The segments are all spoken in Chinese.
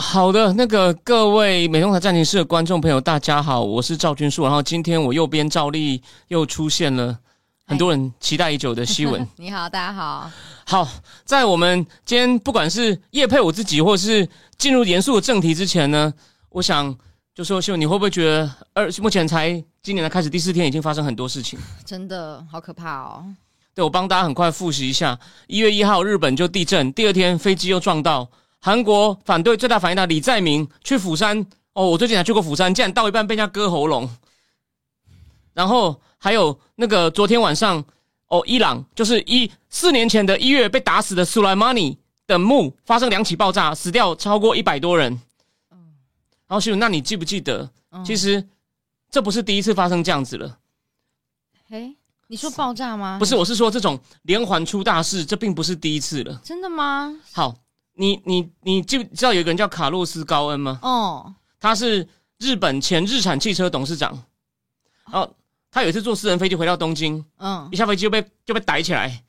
好的，那个各位美东台战情室的观众朋友，大家好，我是赵君树。然后今天我右边赵丽又出现了，很多人期待已久的希文。你好，大家好。好，在我们今天不管是叶配我自己，或是进入严肃的正题之前呢，我想就说希文，你会不会觉得二目前才今年的开始第四天，已经发生很多事情？真的好可怕哦。对我帮大家很快复习一下：一月一号日本就地震，第二天飞机又撞到。韩国反对最大反应的李在明去釜山哦，我最近还去过釜山，竟然到一半被人家割喉咙。然后还有那个昨天晚上哦，伊朗就是一四年前的一月被打死的苏莱曼尼的墓发生两起爆炸，死掉超过一百多人。嗯，然后秀，那你记不记得？其实这不是第一次发生这样子了。嘿，你说爆炸吗？不是，我是说这种连环出大事，这并不是第一次了。真的吗？好。你你你记知道有一个人叫卡洛斯高恩吗？哦，他是日本前日产汽车董事长。然后他有一次坐私人飞机回到东京，嗯，一下飞机就被就被逮起来，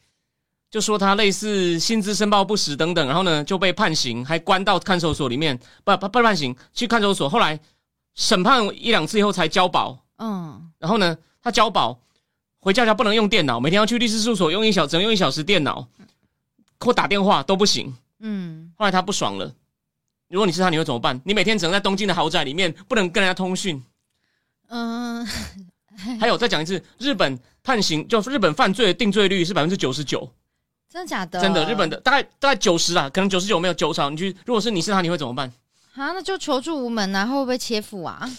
就说他类似薪资申报不实等等，然后呢就被判刑，还关到看守所里面，不不不判刑，去看守所。后来审判一两次以后才交保，嗯，然后呢他交保回家家不能用电脑，每天要去律师事务所用一小只能用一小时电脑，或打电话都不行。嗯，后来他不爽了。如果你是他，你会怎么办？你每天只能在东京的豪宅里面，不能跟人家通讯。嗯，还有再讲一次，日本判刑就日本犯罪的定罪率是百分之九十九，真的假的？真的，日本的大概大概九十啊，可能九十九没有九少。你去，如果是你是他，你会怎么办？啊，那就求助无门啊，会不会切腹啊？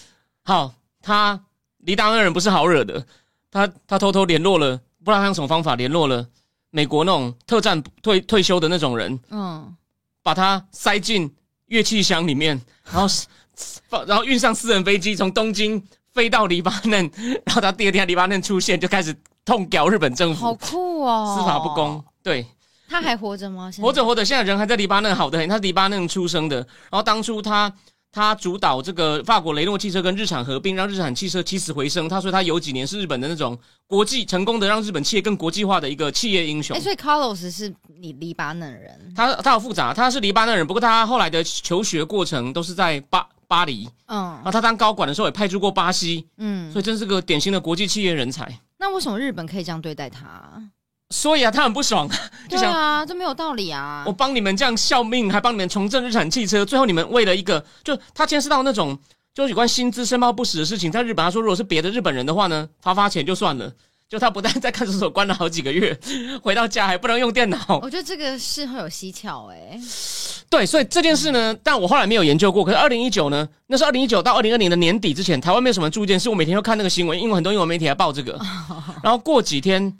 好，他离大恩人不是好惹的，他他偷偷联络了，不知道他用什么方法联络了。美国那种特战退退休的那种人，嗯，把它塞进乐器箱里面，然后 放，然后运上私人飞机从东京飞到黎巴嫩，然后他第二天黎巴嫩出现，就开始痛屌日本政府，好酷哦，司法不公，对，他还活着吗？活着活着，现在人还在黎巴嫩，好的很，他黎巴嫩出生的，然后当初他。他主导这个法国雷诺汽车跟日产合并，让日产汽车起死回生。他说他有几年是日本的那种国际成功的，让日本企业更国际化的一个企业英雄。哎，所以 Carlos 是你黎巴嫩人？他他好复杂，他是黎巴嫩人，不过他后来的求学过程都是在巴巴黎。嗯，然后他当高管的时候也派驻过巴西。嗯，所以真是个典型的国际企业人才。那为什么日本可以这样对待他？所以啊，他很不爽，就想啊，这没有道理啊！我帮你们这样效命，还帮你们重振日产汽车，最后你们为了一个，就他牵涉到那种，就是有关薪资申报不实的事情，在日本他说，如果是别的日本人的话呢，发发钱就算了，就他不但在看守所关了好几个月，回到家还不能用电脑。我觉得这个事很有蹊跷哎。对，所以这件事呢，但我后来没有研究过。可是二零一九呢，那是二零一九到二零二零的年底之前，台湾没有什么注意件事，我每天都看那个新闻，因为很多英文媒体还报这个。然后过几天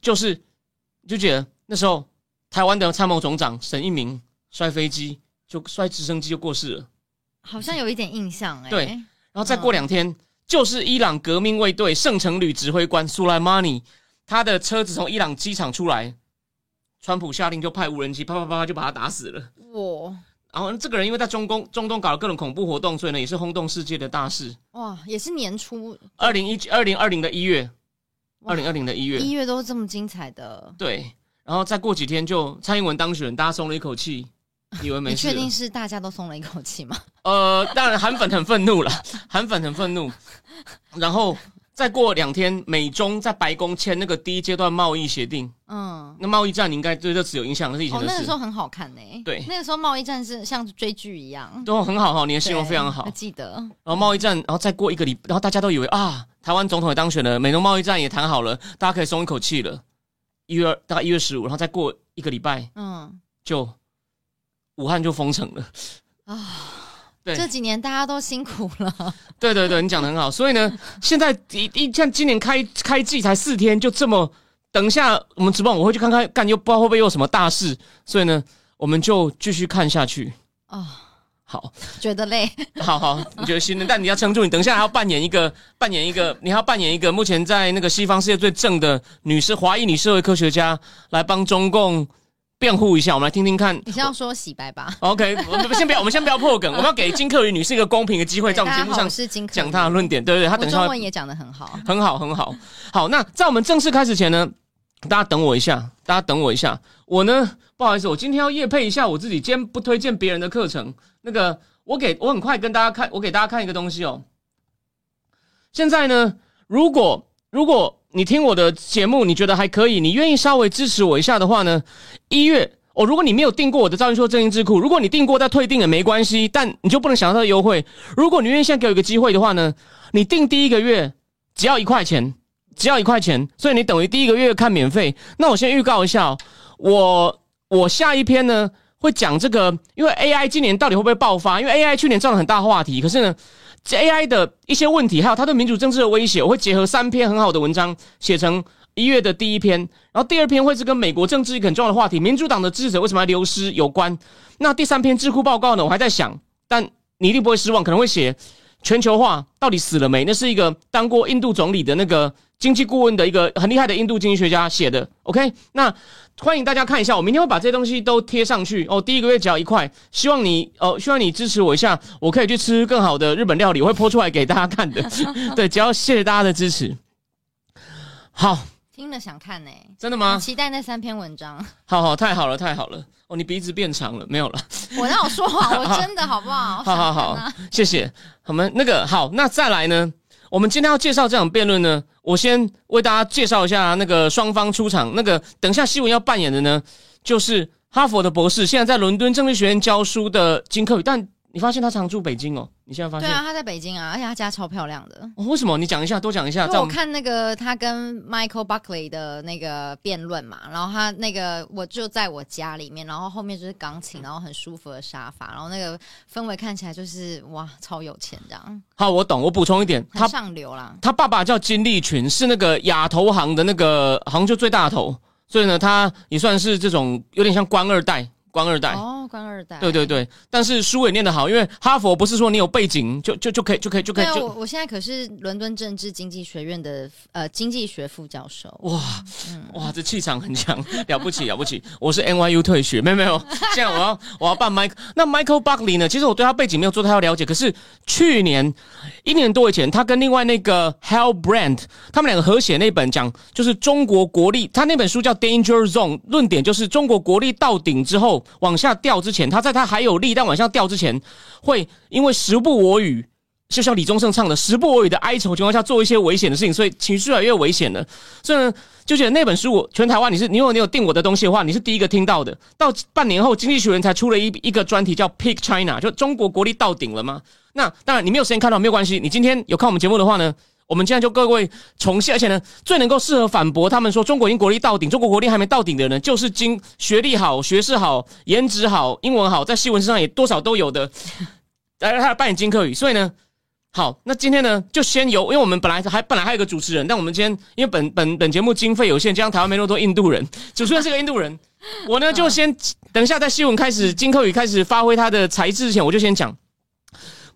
就是。就觉得那时候台湾的参谋总长沈一鸣摔飞机，就摔直升机就过世了，好像有一点印象哎。对，然后再过两天，就是伊朗革命卫队圣城旅指挥官苏莱马尼，他的车子从伊朗机场出来，川普下令就派无人机啪啪啪就把他打死了。哇！然后这个人因为在中东中东搞了各种恐怖活动，所以呢也是轰动世界的大事。哇！也是年初二零一二零二零的一月。二零二零的一月，一月都是这么精彩的。对，然后再过几天就蔡英文当选，大家松了一口气，以为没事。你确定是大家都松了一口气吗？呃，当然韩粉很愤怒了，韩粉很愤怒。然后再过两天，美中在白宫签那个第一阶段贸易协定。嗯，那贸易战你应该对这次有印象，是以前的事。那个时候很好看呢。对，那个时候贸易战是像追剧一样，都很好哈。你的形容非常好，记得。然后贸易战，然后再过一个礼，然后大家都以为啊。台湾总统也当选了，美中贸易战也谈好了，大家可以松一口气了。一月二，大概一月十五，然后再过一个礼拜，嗯，就武汉就封城了啊。对，这几年大家都辛苦了。对对对，你讲的很好。所以呢，现在一一像今年开开季才四天，就这么等一下我们直播，我会去看看，干又不知道会不会有什么大事，所以呢，我们就继续看下去。哦，好，觉得累，好好，你觉得心累，但你要撑住，你等一下还要扮演一个，扮演一个，你还要扮演一个目前在那个西方世界最正的女士，华裔女社会科学家，来帮中共。辩护一下，我们来听听看。你是要说洗白吧？OK，我们先不要，我们先不要破梗，我们要给金克宇女士一个公平的机会，在我们节目上讲她的论点。对不对，她等中文也讲的很好，很好，很好。好，那在我们正式开始前呢，大家等我一下，大家等我一下。我呢，不好意思，我今天要夜配一下我自己，今天不推荐别人的课程。那个，我给我很快跟大家看，我给大家看一个东西哦。现在呢，如果如果。你听我的节目，你觉得还可以？你愿意稍微支持我一下的话呢？一月哦，如果你没有订过我的赵云说正音智库，如果你订过再退订也没关系，但你就不能享受到优惠。如果你愿意现在给我一个机会的话呢，你订第一个月只要一块钱，只要一块钱，所以你等于第一个月看免费。那我先预告一下，我我下一篇呢会讲这个，因为 AI 今年到底会不会爆发？因为 AI 去年造了很大话题，可是呢。这 AI 的一些问题，还有它对民主政治的威胁，我会结合三篇很好的文章写成一月的第一篇，然后第二篇会是跟美国政治一个很重要的话题，民主党的支持者为什么要流失有关。那第三篇智库报告呢？我还在想，但你一定不会失望，可能会写全球化到底死了没？那是一个当过印度总理的那个经济顾问的一个很厉害的印度经济学家写的。OK，那。欢迎大家看一下，我明天会把这些东西都贴上去哦。第一个月只要一块，希望你哦，希望你支持我一下，我可以去吃更好的日本料理，我会播出来给大家看的。对，只要谢谢大家的支持。好，听了想看呢，真的吗？期待那三篇文章。好好，太好了，太好了。哦，你鼻子变长了，没有了。我让我说话，我真的好不好？好好好，谢谢。我们那个好，那再来呢？我们今天要介绍这场辩论呢，我先为大家介绍一下那个双方出场。那个等一下新闻要扮演的呢，就是哈佛的博士，现在在伦敦政治学院教书的金克宇，但。你发现他常住北京哦？你现在发现？对啊，他在北京啊，而且他家超漂亮的。为什么？你讲一下，多讲一下。我看那个他跟 Michael Buckley 的那个辩论嘛，然后他那个我就在我家里面，然后后面就是钢琴，然后很舒服的沙发，然后那个氛围看起来就是哇，超有钱这样。好，我懂。我补充一点，他上流啦。他爸爸叫金立群，是那个亚投行的那个好像就最大头，所以呢，他也算是这种有点像官二代。官二代哦，官二代，对对对，但是书也念得好，因为哈佛不是说你有背景就就就可以就可以就可以。我我现在可是伦敦政治经济学院的呃经济学副教授。哇，哇，这气场很强，了不起了不起！我是 NYU 退学，没有没有，现在我要我要办 Mike。那 Michael Buckley 呢？其实我对他背景没有做太多了解，可是去年一年多以前，他跟另外那个 Hal Brandt 他们两个合写那本讲就是中国国力，他那本书叫 Danger Zone，论点就是中国国力到顶之后。往下掉之前，他在他还有力但往下掉之前，会因为时不我与，就像李宗盛唱的“时不我与”的哀愁情况下，做一些危险的事情，所以情绪越来越危险了。所以呢，就觉得那本书，我全台湾你是，你如果你有订我的东西的话，你是第一个听到的。到半年后，《经济学人》才出了一一个专题，叫 “Pick China”，就中国国力到顶了吗？那当然，你没有时间看到没有关系。你今天有看我们节目的话呢？我们现在就各位重现，而且呢，最能够适合反驳他们说中国已经国力到顶，中国国力还没到顶的人，就是经学历好、学识好、颜值好、英文好，在新闻上也多少都有的。来，他扮演金克宇，所以呢，好，那今天呢，就先由，因为我们本来还本来还有个主持人，但我们今天因为本本本节目经费有限，加上台湾没那么多印度人，主持人是个印度人，我呢就先等一下在新闻开始，金克宇开始发挥他的才智之前，我就先讲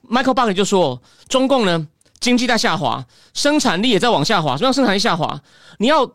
，Michael Buck 就说中共呢。经济在下滑，生产力也在往下滑。什么样生产力下滑？你要，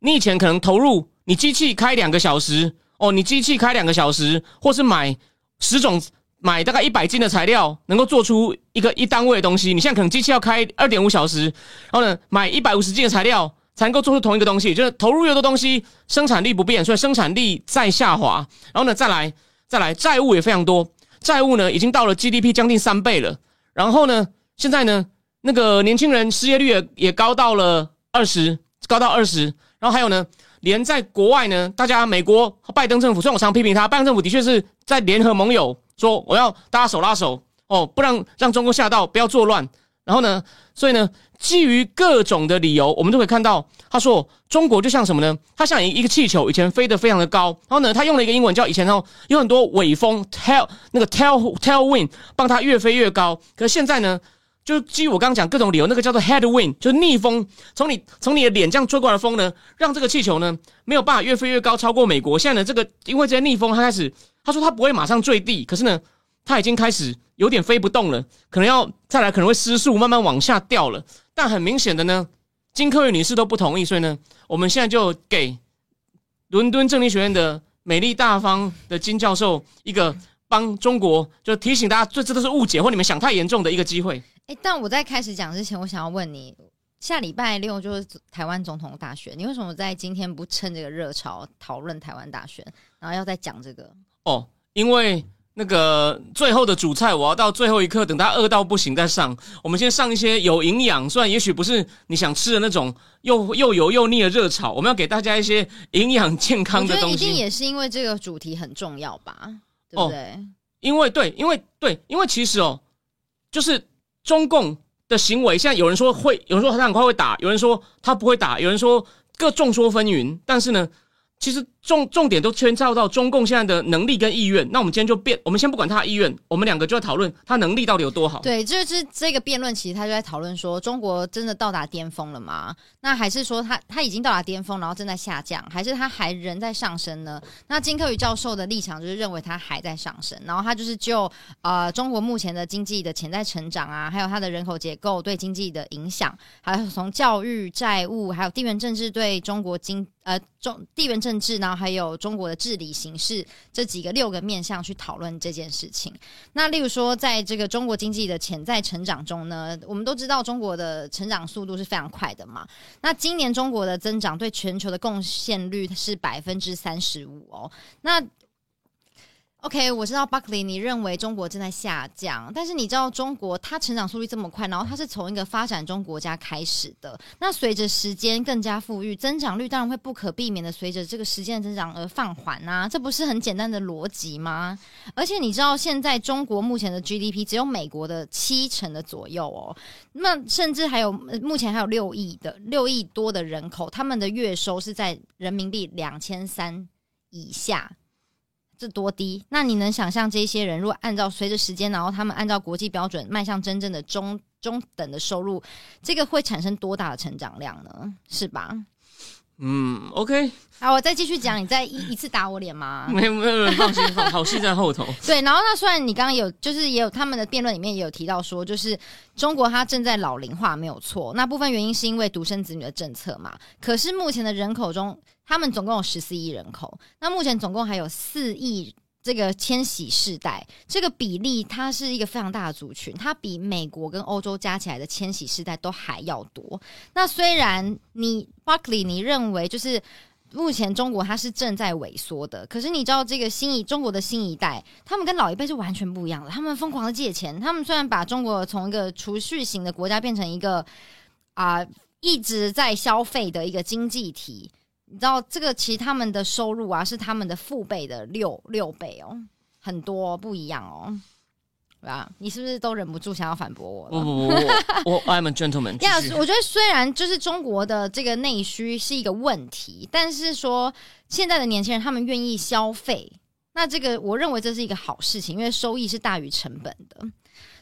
你以前可能投入，你机器开两个小时，哦，你机器开两个小时，或是买十种，买大概一百斤的材料，能够做出一个一单位的东西。你现在可能机器要开二点五小时，然后呢，买一百五十斤的材料才能够做出同一个东西。就是投入越多东西，生产力不变，所以生产力在下滑。然后呢，再来，再来，债务也非常多，债务呢已经到了 GDP 将近三倍了。然后呢，现在呢？那个年轻人失业率也也高到了二十，高到二十。然后还有呢，连在国外呢，大家美国拜登政府，虽然我常批评他，拜登政府的确是在联合盟友说，我要大家手拉手哦，不让让中国吓到，不要作乱。然后呢，所以呢，基于各种的理由，我们都可以看到，他说中国就像什么呢？它像一一个气球，以前飞得非常的高，然后呢，他用了一个英文叫以前哦，有很多尾风 tail 那个 tail tail wind 帮他越飞越高。可是现在呢？就基于我刚刚讲各种理由，那个叫做 headwind，就是逆风，从你从你的脸这样吹过来的风呢，让这个气球呢没有办法越飞越高，超过美国。现在呢，这个因为这些逆风，它开始他说他不会马上坠地，可是呢，他已经开始有点飞不动了，可能要再来可能会失速，慢慢往下掉了。但很明显的呢，金科玉女士都不同意，所以呢，我们现在就给伦敦政理学院的美丽大方的金教授一个帮中国就提醒大家，这这都是误解或你们想太严重的一个机会。哎，但我在开始讲之前，我想要问你，下礼拜六就是台湾总统大选，你为什么在今天不趁这个热潮讨论台湾大选，然后要再讲这个？哦，因为那个最后的主菜，我要到最后一刻，等他饿到不行再上。我们先上一些有营养，虽然也许不是你想吃的那种又又油又腻的热炒，我们要给大家一些营养健康的东西。一定也是因为这个主题很重要吧？对不对？因为对，因为对，因为其实哦，就是。中共的行为，现在有人说会，有人说他很快会打，有人说他不会打，有人说各众说纷纭，但是呢。其实重重点都牵照到中共现在的能力跟意愿。那我们今天就辩，我们先不管他的意愿，我们两个就要讨论他能力到底有多好。对，就是这个辩论，其实他就在讨论说，中国真的到达巅峰了吗？那还是说他他已经到达巅峰，然后正在下降，还是他还仍在上升呢？那金克宇教授的立场就是认为他还在上升，然后他就是就呃中国目前的经济的潜在成长啊，还有它的人口结构对经济的影响，还有从教育、债务，还有地缘政治对中国经。呃，中地缘政治，然后还有中国的治理形势这几个六个面向去讨论这件事情。那例如说，在这个中国经济的潜在成长中呢，我们都知道中国的成长速度是非常快的嘛。那今年中国的增长对全球的贡献率是百分之三十五哦。那 OK，我知道 Buckley，你认为中国正在下降，但是你知道中国它成长速率这么快，然后它是从一个发展中国家开始的，那随着时间更加富裕，增长率当然会不可避免的随着这个时间的增长而放缓啊，这不是很简单的逻辑吗？而且你知道现在中国目前的 GDP 只有美国的七成的左右哦，那甚至还有目前还有六亿的六亿多的人口，他们的月收是在人民币两千三以下。这多低？那你能想象这些人如果按照随着时间，然后他们按照国际标准迈向真正的中中等的收入，这个会产生多大的成长量呢？是吧？嗯，OK。好，我再继续讲，你再一一次打我脸吗？没有没有，放心，放好戏在后头。对，然后那虽然你刚刚有，就是也有他们的辩论里面也有提到说，就是中国它正在老龄化，没有错。那部分原因是因为独生子女的政策嘛。可是目前的人口中，他们总共有十四亿人口，那目前总共还有四亿。这个千禧世代这个比例，它是一个非常大的族群，它比美国跟欧洲加起来的千禧世代都还要多。那虽然你 Buckley，你认为就是目前中国它是正在萎缩的，可是你知道这个新一中国的新一代，他们跟老一辈是完全不一样的。他们疯狂的借钱，他们虽然把中国从一个储蓄型的国家变成一个啊一直在消费的一个经济体。你知道这个其实他们的收入啊是他们的父辈的六六倍哦，很多不一样哦，对吧？你是不是都忍不住想要反驳我？不不不，我 I'm a gentleman。呀，我觉得虽然就是中国的这个内需是一个问题，但是说现在的年轻人他们愿意消费，那这个我认为这是一个好事情，因为收益是大于成本的。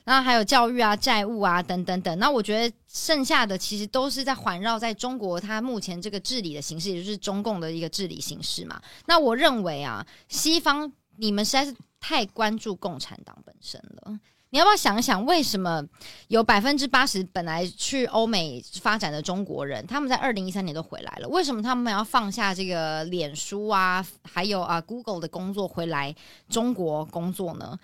那还有教育啊、债务啊等等等，那我觉得剩下的其实都是在环绕在中国它目前这个治理的形式，也就是中共的一个治理形式嘛。那我认为啊，西方你们实在是太关注共产党本身了。你要不要想一想，为什么有百分之八十本来去欧美发展的中国人，他们在二零一三年都回来了？为什么他们要放下这个脸书啊，还有啊 Google 的工作回来中国工作呢？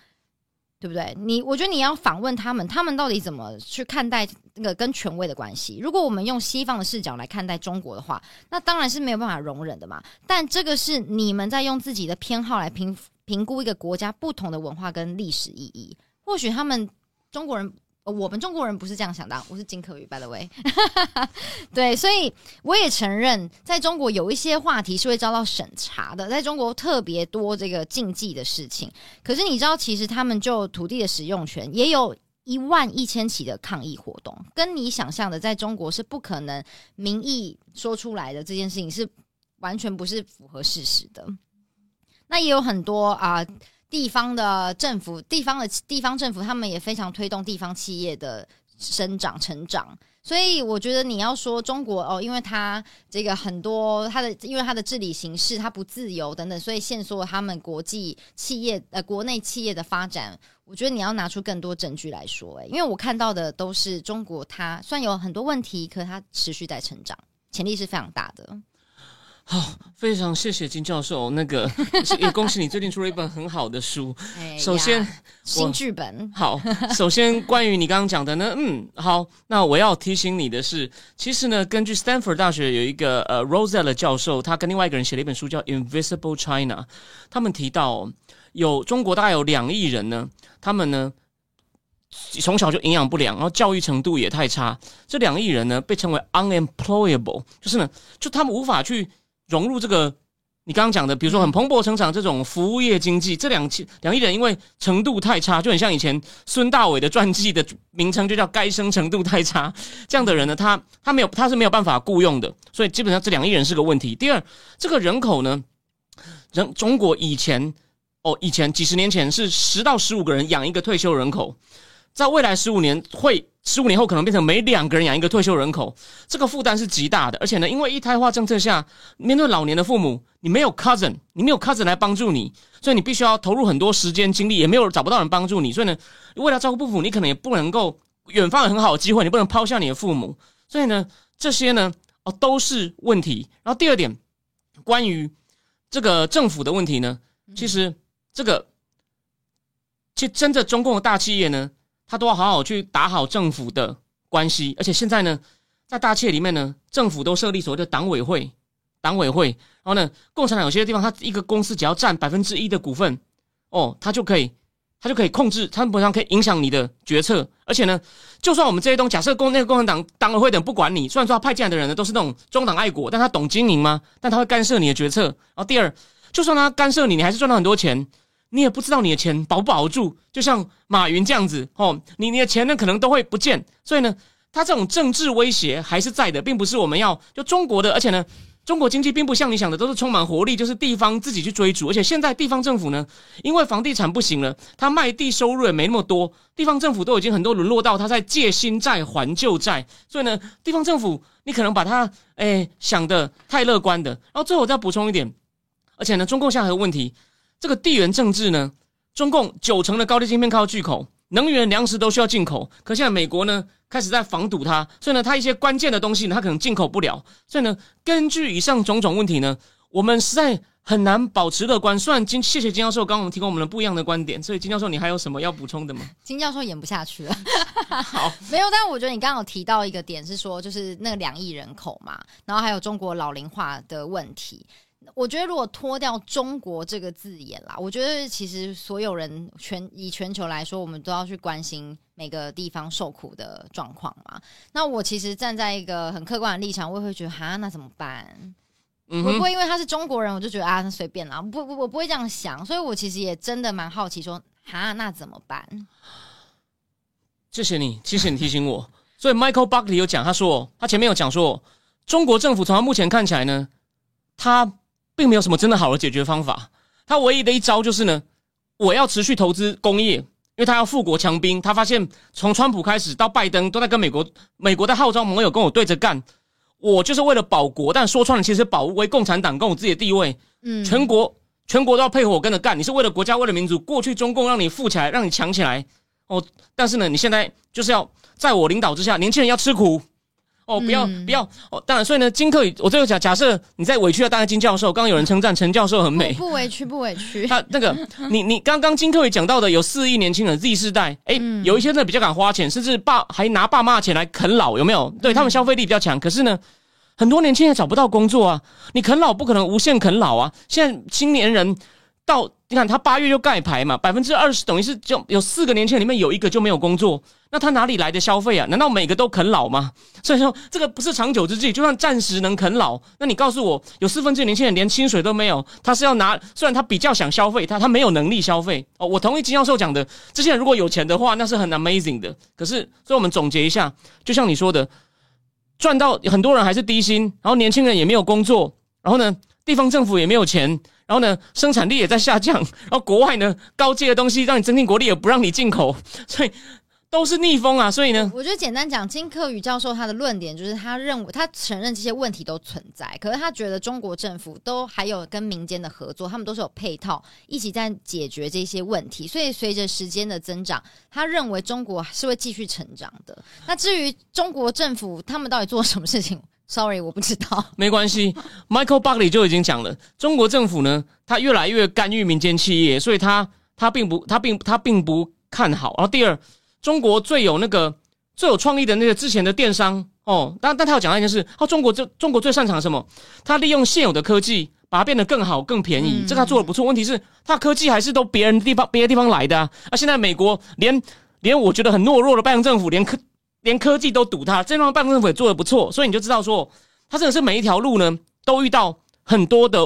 对不对？你我觉得你要访问他们，他们到底怎么去看待那个跟权威的关系？如果我们用西方的视角来看待中国的话，那当然是没有办法容忍的嘛。但这个是你们在用自己的偏好来评评估一个国家不同的文化跟历史意义。或许他们中国人。我们中国人不是这样想的，我是金科宇，by the way，对，所以我也承认，在中国有一些话题是会遭到审查的，在中国特别多这个禁忌的事情。可是你知道，其实他们就土地的使用权，也有一万一千起的抗议活动，跟你想象的在中国是不可能民意说出来的这件事情是完全不是符合事实的。那也有很多啊。地方的政府，地方的地方政府，他们也非常推动地方企业的生长成长。所以我觉得你要说中国哦，因为它这个很多它的因为它的治理形式它不自由等等，所以限缩了他们国际企业呃国内企业的发展。我觉得你要拿出更多证据来说，诶，因为我看到的都是中国它虽然有很多问题，可它持续在成长，潜力是非常大的。好，非常谢谢金教授。那个 也恭喜你最近出了一本很好的书。首先，新剧本。好，首先关于你刚刚讲的呢，嗯，好，那我要提醒你的是，其实呢，根据 Stanford 大学有一个呃 Rosella 教授，他跟另外一个人写了一本书叫《Invisible China》，他们提到有中国大概有两亿人呢，他们呢从小就营养不良，然后教育程度也太差，这两亿人呢被称为 unemployable，就是呢，就他们无法去。融入这个你刚刚讲的，比如说很蓬勃成长这种服务业经济，这两千两亿人因为程度太差，就很像以前孙大伟的传记的名称就叫“该生程度太差”这样的人呢，他他没有他是没有办法雇佣的，所以基本上这两亿人是个问题。第二，这个人口呢，人中国以前哦以前几十年前是十到十五个人养一个退休人口，在未来十五年会。十五年后可能变成每两个人养一个退休人口，这个负担是极大的。而且呢，因为一胎化政策下，面对老年的父母，你没有 cousin，你没有 cousin 来帮助你，所以你必须要投入很多时间精力，也没有找不到人帮助你。所以呢，为了照顾父母，你可能也不能够远方有很好的机会，你不能抛下你的父母。所以呢，这些呢，哦，都是问题。然后第二点，关于这个政府的问题呢，其实这个，其实真的中共的大企业呢。他都要好好去打好政府的关系，而且现在呢，在大企业里面呢，政府都设立所谓的党委会，党委会，然后呢，共产党有些地方，他一个公司只要占百分之一的股份，哦，他就可以，他就可以控制，他本上可以影响你的决策，而且呢，就算我们这些东，假设共那个共产党党委会等不管你，虽然说他派进来的人呢都是那种中党爱国，但他懂经营吗？但他会干涉你的决策。然后第二，就算他干涉你，你还是赚到很多钱。你也不知道你的钱保不保住，就像马云这样子哦，你你的钱呢可能都会不见，所以呢，他这种政治威胁还是在的，并不是我们要就中国的，而且呢，中国经济并不像你想的都是充满活力，就是地方自己去追逐，而且现在地方政府呢，因为房地产不行了，他卖地收入也没那么多，地方政府都已经很多沦落到他在借新债还旧债，所以呢，地方政府你可能把它诶想的太乐观的，然后最后我再补充一点，而且呢，中共现在还有问题。这个地缘政治呢，中共九成的高丽晶片靠进口，能源、粮食都需要进口。可现在美国呢开始在防堵它，所以呢，它一些关键的东西呢，它可能进口不了。所以呢，根据以上种种问题呢，我们实在很难保持乐观。虽然金谢谢金教授刚刚我们提供我们的不一样的观点，所以金教授你还有什么要补充的吗？金教授演不下去了。好，没有，但我觉得你刚刚有提到一个点是说，就是那个两亿人口嘛，然后还有中国老龄化的问题。我觉得，如果脱掉“中国”这个字眼啦，我觉得其实所有人全以全球来说，我们都要去关心每个地方受苦的状况嘛。那我其实站在一个很客观的立场，我也会觉得，哈，那怎么办？我不会因为他是中国人，我就觉得啊，那随便啦。不不，我不会这样想。所以我其实也真的蛮好奇，说，哈，那怎么办？谢谢你，谢谢你提醒我。所以 Michael Buckley 有讲，他说他前面有讲说，中国政府从他目前看起来呢，他。并没有什么真的好的解决方法，他唯一的一招就是呢，我要持续投资工业，因为他要富国强兵。他发现从川普开始到拜登都在跟美国，美国在号召盟友跟我对着干，我就是为了保国，但说穿了其实保卫共产党跟我自己的地位。嗯，全国全国都要配合我跟着干，你是为了国家为了民族，过去中共让你富起来，让你强起来哦，但是呢，你现在就是要在我领导之下，年轻人要吃苦。哦，不要不要哦！当然，所以呢，金克宇，我最后假，假设你在委屈了，当然金教授，刚刚有人称赞陈教授很美，不委屈，不委屈。他那个，你你刚刚金克宇讲到的，有四亿年轻人 Z 世代，哎，有一些呢比较敢花钱，甚至爸还拿爸妈的钱来啃老，有没有？对他们消费力比较强，可是呢，很多年轻人找不到工作啊，你啃老不可能无限啃老啊。现在青年人到，你看他八月就盖牌嘛，百分之二十等于是就有四个年轻人里面有一个就没有工作。那他哪里来的消费啊？难道每个都啃老吗？所以说这个不是长久之计，就算暂时能啃老，那你告诉我，有四分之一年轻人连薪水都没有，他是要拿？虽然他比较想消费，他他没有能力消费哦。我同意金教授讲的，这些人如果有钱的话，那是很 amazing 的。可是，所以我们总结一下，就像你说的，赚到很多人还是低薪，然后年轻人也没有工作，然后呢，地方政府也没有钱，然后呢，生产力也在下降，然后国外呢高阶的东西让你增进国力，也不让你进口，所以。都是逆风啊，所以呢，我觉得简单讲，金克宇教授他的论点就是，他认为他承认这些问题都存在，可是他觉得中国政府都还有跟民间的合作，他们都是有配套一起在解决这些问题，所以随着时间的增长，他认为中国是会继续成长的。那至于中国政府他们到底做什么事情，sorry，我不知道。没关系，Michael Buckley 就已经讲了，中国政府呢，他越来越干预民间企业，所以他他并不他并他并不看好。然后第二。中国最有那个最有创意的那个之前的电商哦，但但他要讲一件事，他中国这中国最擅长什么？他利用现有的科技把它变得更好、更便宜，这他做的不错。问题是，他科技还是都别人地方别的地方来的啊。啊，现在美国连连我觉得很懦弱的拜登政府，连科连科技都堵他，这方拜登政府也做的不错，所以你就知道说，他真的是每一条路呢都遇到很多的，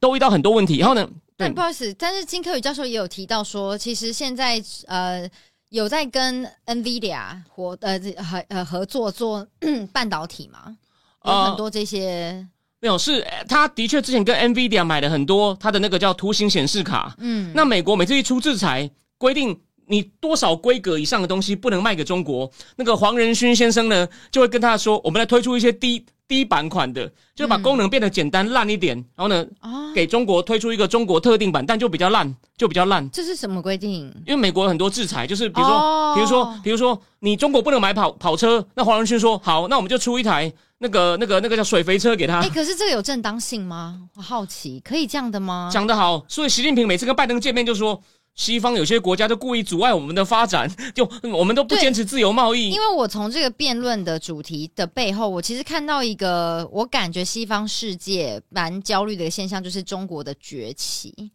都遇到很多问题。然后呢，但，不好意思，但是金科宇教授也有提到说，其实现在呃。有在跟 NVIDIA 合呃合呃合作做 半导体吗？有很多这些没有，是他的确之前跟 NVIDIA 买了很多他的那个叫图形显示卡。嗯，那美国每次一出制裁，规定你多少规格以上的东西不能卖给中国，那个黄仁勋先生呢就会跟他说，我们来推出一些低。低版款的，就把功能变得简单烂一点，然后呢，给中国推出一个中国特定版，但就比较烂，就比较烂。这是什么规定？因为美国很多制裁，就是比如说，比如说，比如说，你中国不能买跑跑车，那黄仁勋说好，那我们就出一台那个那个那个叫水肥车给他。哎，可是这个有正当性吗？我好奇，可以这样的吗？讲得好，所以习近平每次跟拜登见面就说。西方有些国家就故意阻碍我们的发展，就我们都不坚持自由贸易。因为我从这个辩论的主题的背后，我其实看到一个我感觉西方世界蛮焦虑的一个现象，就是中国的崛起。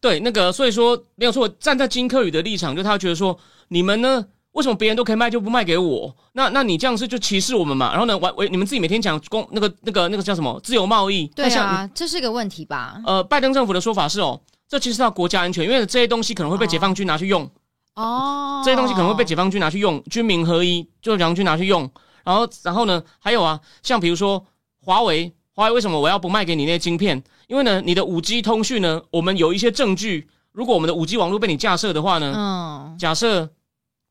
对，那个所以说没有错，站在金科宇的立场，就他觉得说，你们呢，为什么别人都可以卖就不卖给我？那那你这样是就歧视我们嘛？然后呢，我我你们自己每天讲公那个那个那个叫什么自由贸易？对啊，这是个问题吧？呃，拜登政府的说法是哦。这其实到国家安全，因为这些东西可能会被解放军拿去用。哦，这些东西可能会被解放军拿去用，军民合一，就解放军拿去用。然后，然后呢，还有啊，像比如说华为，华为为什么我要不卖给你那些晶片？因为呢，你的五 G 通讯呢，我们有一些证据，如果我们的五 G 网络被你架设的话呢，嗯，假设，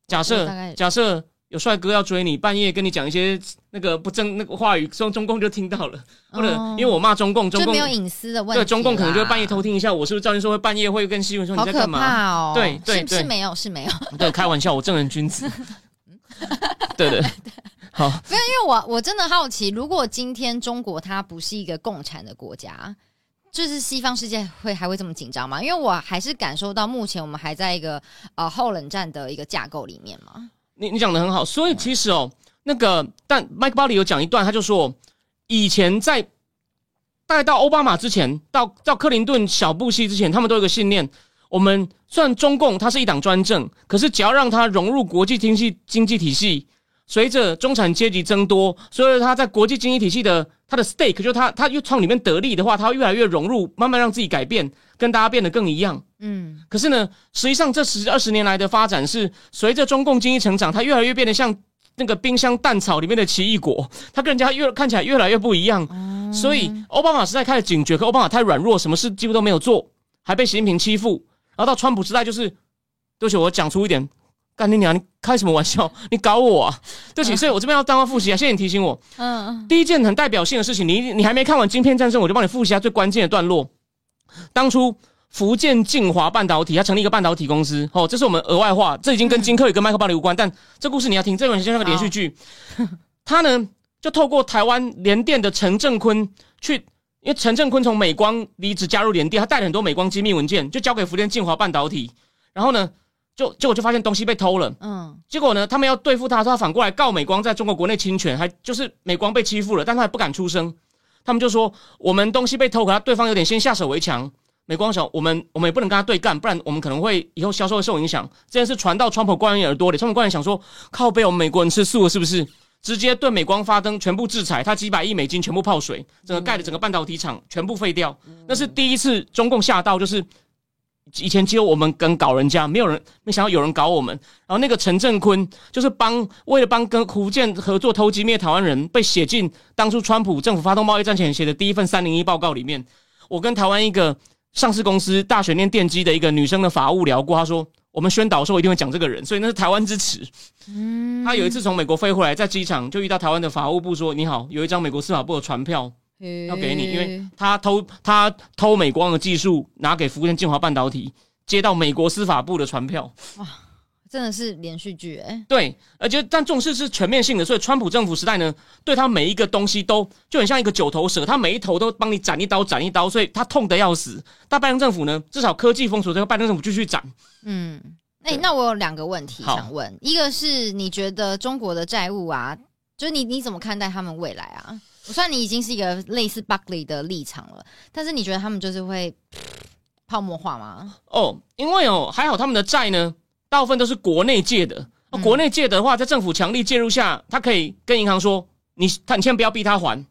假设，假设。有帅哥要追你，半夜跟你讲一些那个不正那个话语，中中共就听到了，或者因为我骂中共，中共没有隐私的问题，对中共可能就会半夜偷听一下，我是不是赵军说会半夜会跟新闻说你在干嘛？哦，对对对，是没有是没有，对开玩笑，我正人君子，对对，好，没有，因为我我真的好奇，如果今天中国它不是一个共产的国家，就是西方世界会还会这么紧张吗？因为我还是感受到目前我们还在一个呃后冷战的一个架构里面嘛。你你讲的很好，所以其实哦，那个但麦克巴里有讲一段，他就说，以前在大概到奥巴马之前，到到克林顿、小布希之前，他们都有个信念：，我们虽然中共它是一党专政，可是只要让它融入国际经济经济体系，随着中产阶级增多，所以它在国际经济体系的它的 stake，就它它又从里面得利的话，它会越来越融入，慢慢让自己改变，跟大家变得更一样。嗯，可是呢，实际上这十二十年来的发展是随着中共经济成长，它越来越变得像那个冰箱蛋草里面的奇异果，它跟人家越看起来越来越不一样。所以奥巴马时代开始警觉，可奥巴马太软弱，什么事几乎都没有做，还被习近平欺负。然后到川普时代，就是对不起，我讲出一点，干你娘！你开什么玩笑？你搞我啊！对不起，所以我这边要当个复习啊，谢谢你提醒我。嗯嗯。第一件很代表性的事情，你你还没看完《晶片战争》，我就帮你复习一下最关键的段落。当初。福建晋华半导体，它成立一个半导体公司。哦，这是我们额外话，这已经跟金科宇、跟麦克巴里无关。但这故事你要听，这本像个连续剧。他呢，就透过台湾联电的陈正坤去，因为陈正坤从美光离职加入联电，他带了很多美光机密文件，就交给福建晋华半导体。然后呢，就结果就发现东西被偷了。嗯，结果呢，他们要对付他，他反过来告美光在中国国内侵权，还就是美光被欺负了，但他还不敢出声。他们就说我们东西被偷，可他对方有点先下手为强。美光想，我们我们也不能跟他对干，不然我们可能会以后销售会受影响。这件事传到川普官员耳朵里，川普官员想说，靠背我们美国人吃素了是不是？直接对美光发灯，全部制裁，他几百亿美金全部泡水，整个盖的整个半导体厂全部废掉。那是第一次中共下到，就是以前只有我们跟搞人家，没有人没想到有人搞我们。然后那个陈振坤就是帮为了帮跟福建合作偷机灭台湾人，被写进当初川普政府发动贸易战前写的第一份三零一报告里面。我跟台湾一个。上市公司大学念电机的一个女生的法务聊过，她说我们宣导的时候一定会讲这个人，所以那是台湾之耻。嗯，她有一次从美国飞回来，在机场就遇到台湾的法务部说：“你好，有一张美国司法部的传票要给你，因为他偷他偷美光的技术拿给福建建华半导体，接到美国司法部的传票。”哇。真的是连续剧哎，对，而且但重视是全面性的，所以川普政府时代呢，对他每一个东西都就很像一个九头蛇，他每一头都帮你斩一刀，斩一刀，所以他痛得要死。但拜登政府呢，至少科技封锁这个，拜登政府继续斩。嗯，哎，那我有两个问题想问，一个是你觉得中国的债务啊，就是你你怎么看待他们未来啊？我算你已经是一个类似 Buckley 的立场了，但是你觉得他们就是会 泡沫化吗？哦，因为哦，还好他们的债呢。大部分都是国内借的，国内借的话，在政府强力介入下，他可以跟银行说：“你，他，你千万不要逼他还。”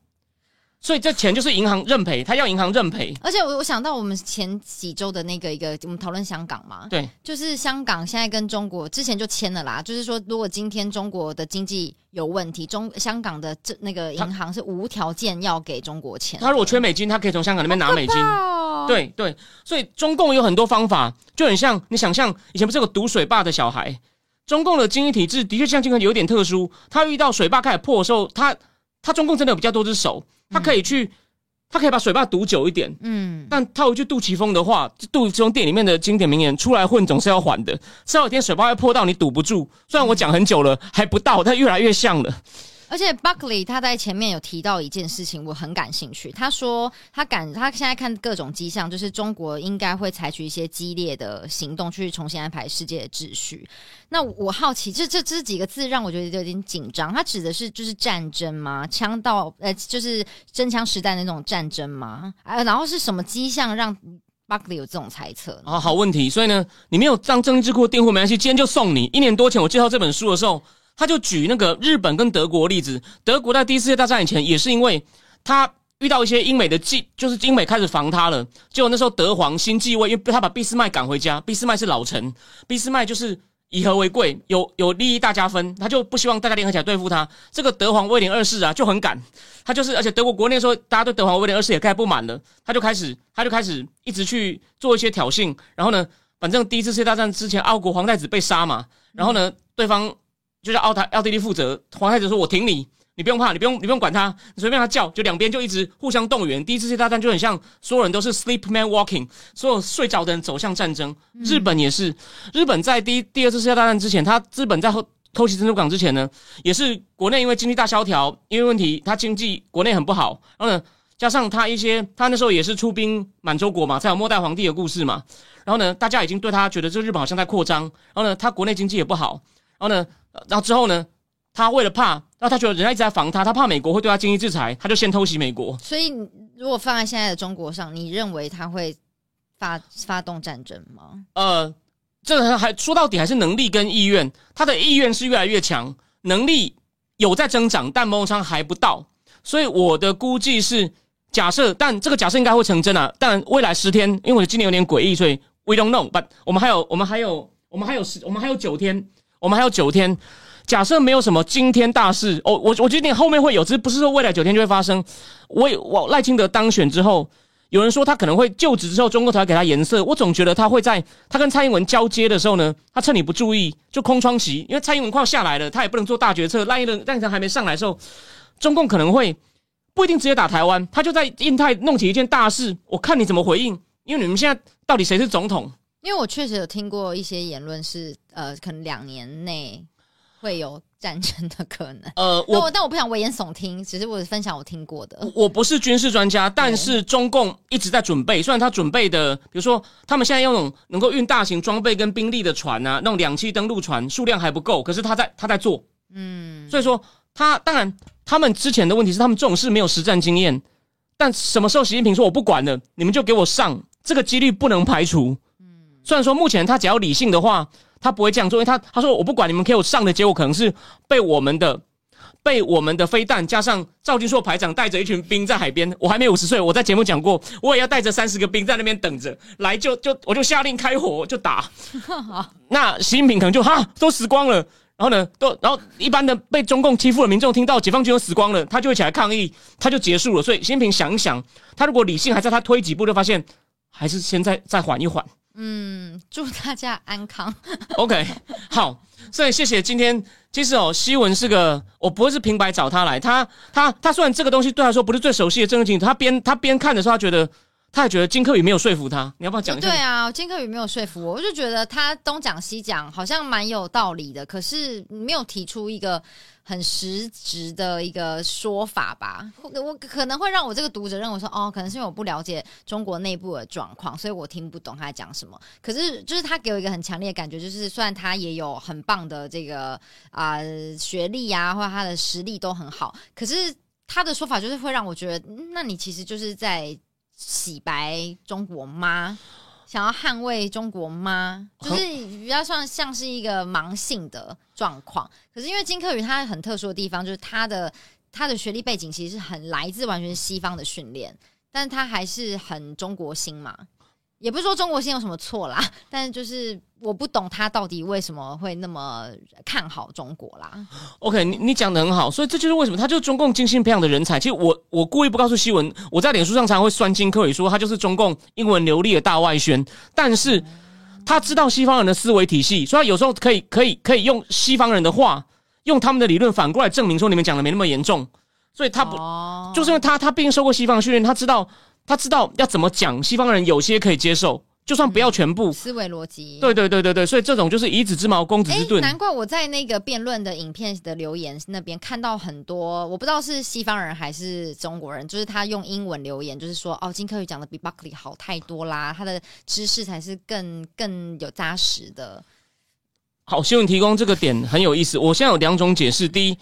所以这钱就是银行认赔，他要银行认赔。而且我我想到我们前几周的那个一个，我们讨论香港嘛，对，就是香港现在跟中国之前就签了啦，就是说如果今天中国的经济有问题，中香港的这那个银行是无条件要给中国钱。他如果缺美金，他可以从香港那边拿美金。对对，所以中共有很多方法，就很像你想象以前不是有个堵水坝的小孩？中共的经济体制的确像这个有点特殊，他遇到水坝开始破的时候，他他中共真的有比较多只手，他可以去，他可以把水坝堵久一点。嗯，但套一句杜琪峰的话，杜琪峰店里面的经典名言：“出来混总是要还的，迟早有一天水坝会破到你堵不住。”虽然我讲很久了还不到，但越来越像了。而且 Buckley 他在前面有提到一件事情，我很感兴趣。他说他感他现在看各种迹象，就是中国应该会采取一些激烈的行动去重新安排世界的秩序。那我好奇，这这这几个字让我觉得有点紧张。他指的是就是战争吗？枪到呃，就是真枪实弹的那种战争吗？呃，然后是什么迹象让 Buckley 有这种猜测？啊，好问题。所以呢，你没有上政治智库订货没关系，今天就送你。一年多前我介绍这本书的时候。他就举那个日本跟德国例子，德国在第一次世界大战以前也是因为他遇到一些英美的继，就是英美开始防他了。结果那时候德皇新继位，因为他把俾斯麦赶回家，俾斯麦是老臣，俾斯麦就是以和为贵，有有利益大家分，他就不希望大家联合起来对付他。这个德皇威廉二世啊就很赶，他就是而且德国国内说大家对德皇威廉二世也开始不满了，他就开始他就开始一直去做一些挑衅。然后呢，反正第一次世界大战之前，奥国皇太子被杀嘛，然后呢，对方。就叫奥台奥地利负责，皇太子说：“我挺你，你不用怕，你不用你不用管他，你随便他叫，就两边就一直互相动员。第一次世界大战就很像所有人都是 sleep man walking，所有睡着的人走向战争。日本也是，日本在第一第二次世界大战之前，他日本在后偷袭珍珠港之前呢，也是国内因为经济大萧条，因为问题他经济国内很不好，然后呢加上他一些他那时候也是出兵满洲国嘛，才有末代皇帝的故事嘛，然后呢大家已经对他觉得这日本好像在扩张，然后呢他国内经济也不好，然后呢。然后之后呢？他为了怕，然后他觉得人家一直在防他，他怕美国会对他经济制裁，他就先偷袭美国。所以，如果放在现在的中国上，你认为他会发发动战争吗？呃，这还说到底还是能力跟意愿。他的意愿是越来越强，能力有在增长，但某种上还不到。所以我的估计是假设，但这个假设应该会成真啊。但未来十天，因为我今年有点诡异，所以 we don't know。But 我们还有，我们还有，我们还有十，我们还有九天。我们还有九天，假设没有什么惊天大事，哦，我我觉得你后面会有，只是不是说未来九天就会发生。我我赖清德当选之后，有人说他可能会就职之后，中国才给他颜色。我总觉得他会在他跟蔡英文交接的时候呢，他趁你不注意就空窗期，因为蔡英文快要下来了，他也不能做大决策。赖英文赖英还没上来的时候，中共可能会不一定直接打台湾，他就在印太弄起一件大事，我看你怎么回应。因为你们现在到底谁是总统？因为我确实有听过一些言论，是呃，可能两年内会有战争的可能。呃，我但我不想危言耸听，只是我分享我听过的。我不是军事专家，但是中共一直在准备。虽然他准备的，比如说他们现在用那种能够运大型装备跟兵力的船啊，那种两栖登陆船数量还不够，可是他在他在做。嗯，所以说他当然他们之前的问题是他们这种事没有实战经验，但什么时候习近平说我不管了，你们就给我上，这个几率不能排除。虽然说目前他只要理性的话，他不会这样做，因为他他说我不管你们给我上的结果，可能是被我们的被我们的飞弹加上赵金硕排长带着一群兵在海边。我还没五十岁，我在节目讲过，我也要带着三十个 兵在那边等着来，就就我就下令开火就打。那习近平可能就哈都死光了，然后呢都然后一般的被中共欺负的民众听到解放军都死光了，他就会起来抗议，他就结束了。所以习近平想一想，他如果理性还在，他推几步就发现还是先再再缓一缓。嗯，祝大家安康。OK，好，所以谢谢今天。其实哦，西文是个，我不会是平白找他来。他他他虽然这个东西对他说不是最熟悉的政治经济，他边他边看的时候，他觉得他也觉得金克宇没有说服他。你要不要讲一下？对啊，金克宇没有说服我，我就觉得他东讲西讲，好像蛮有道理的，可是没有提出一个。很实质的一个说法吧，我可能会让我这个读者认为说，哦，可能是因为我不了解中国内部的状况，所以我听不懂他讲什么。可是，就是他给我一个很强烈的感觉，就是虽然他也有很棒的这个啊学历啊，或者他的实力都很好，可是他的说法就是会让我觉得，那你其实就是在洗白中国吗？想要捍卫中国吗？就是比较算像是一个盲性的状况。可是因为金克宇他很特殊的地方，就是他的他的学历背景其实是很来自完全西方的训练，但是他还是很中国心嘛。也不是说中国心有什么错啦，但是就是我不懂他到底为什么会那么看好中国啦。OK，你你讲的很好，所以这就是为什么他就是中共精心培养的人才。其实我我故意不告诉西文，我在脸书上常常会酸金克宇说他就是中共英文流利的大外宣，但是他知道西方人的思维体系，所以他有时候可以可以可以用西方人的话，用他们的理论反过来证明说你们讲的没那么严重。所以他不就是因为他他毕竟受过西方训练，他知道。他知道要怎么讲，西方人有些可以接受，就算不要全部思维逻辑。对对对对对，所以这种就是以子之矛攻子之盾。难怪我在那个辩论的影片的留言那边看到很多，我不知道是西方人还是中国人，就是他用英文留言，就是说哦，金科宇讲的比 Buckley 好太多啦，他的知识才是更更有扎实的。好，新闻提供这个点很有意思。我现在有两种解释，第一。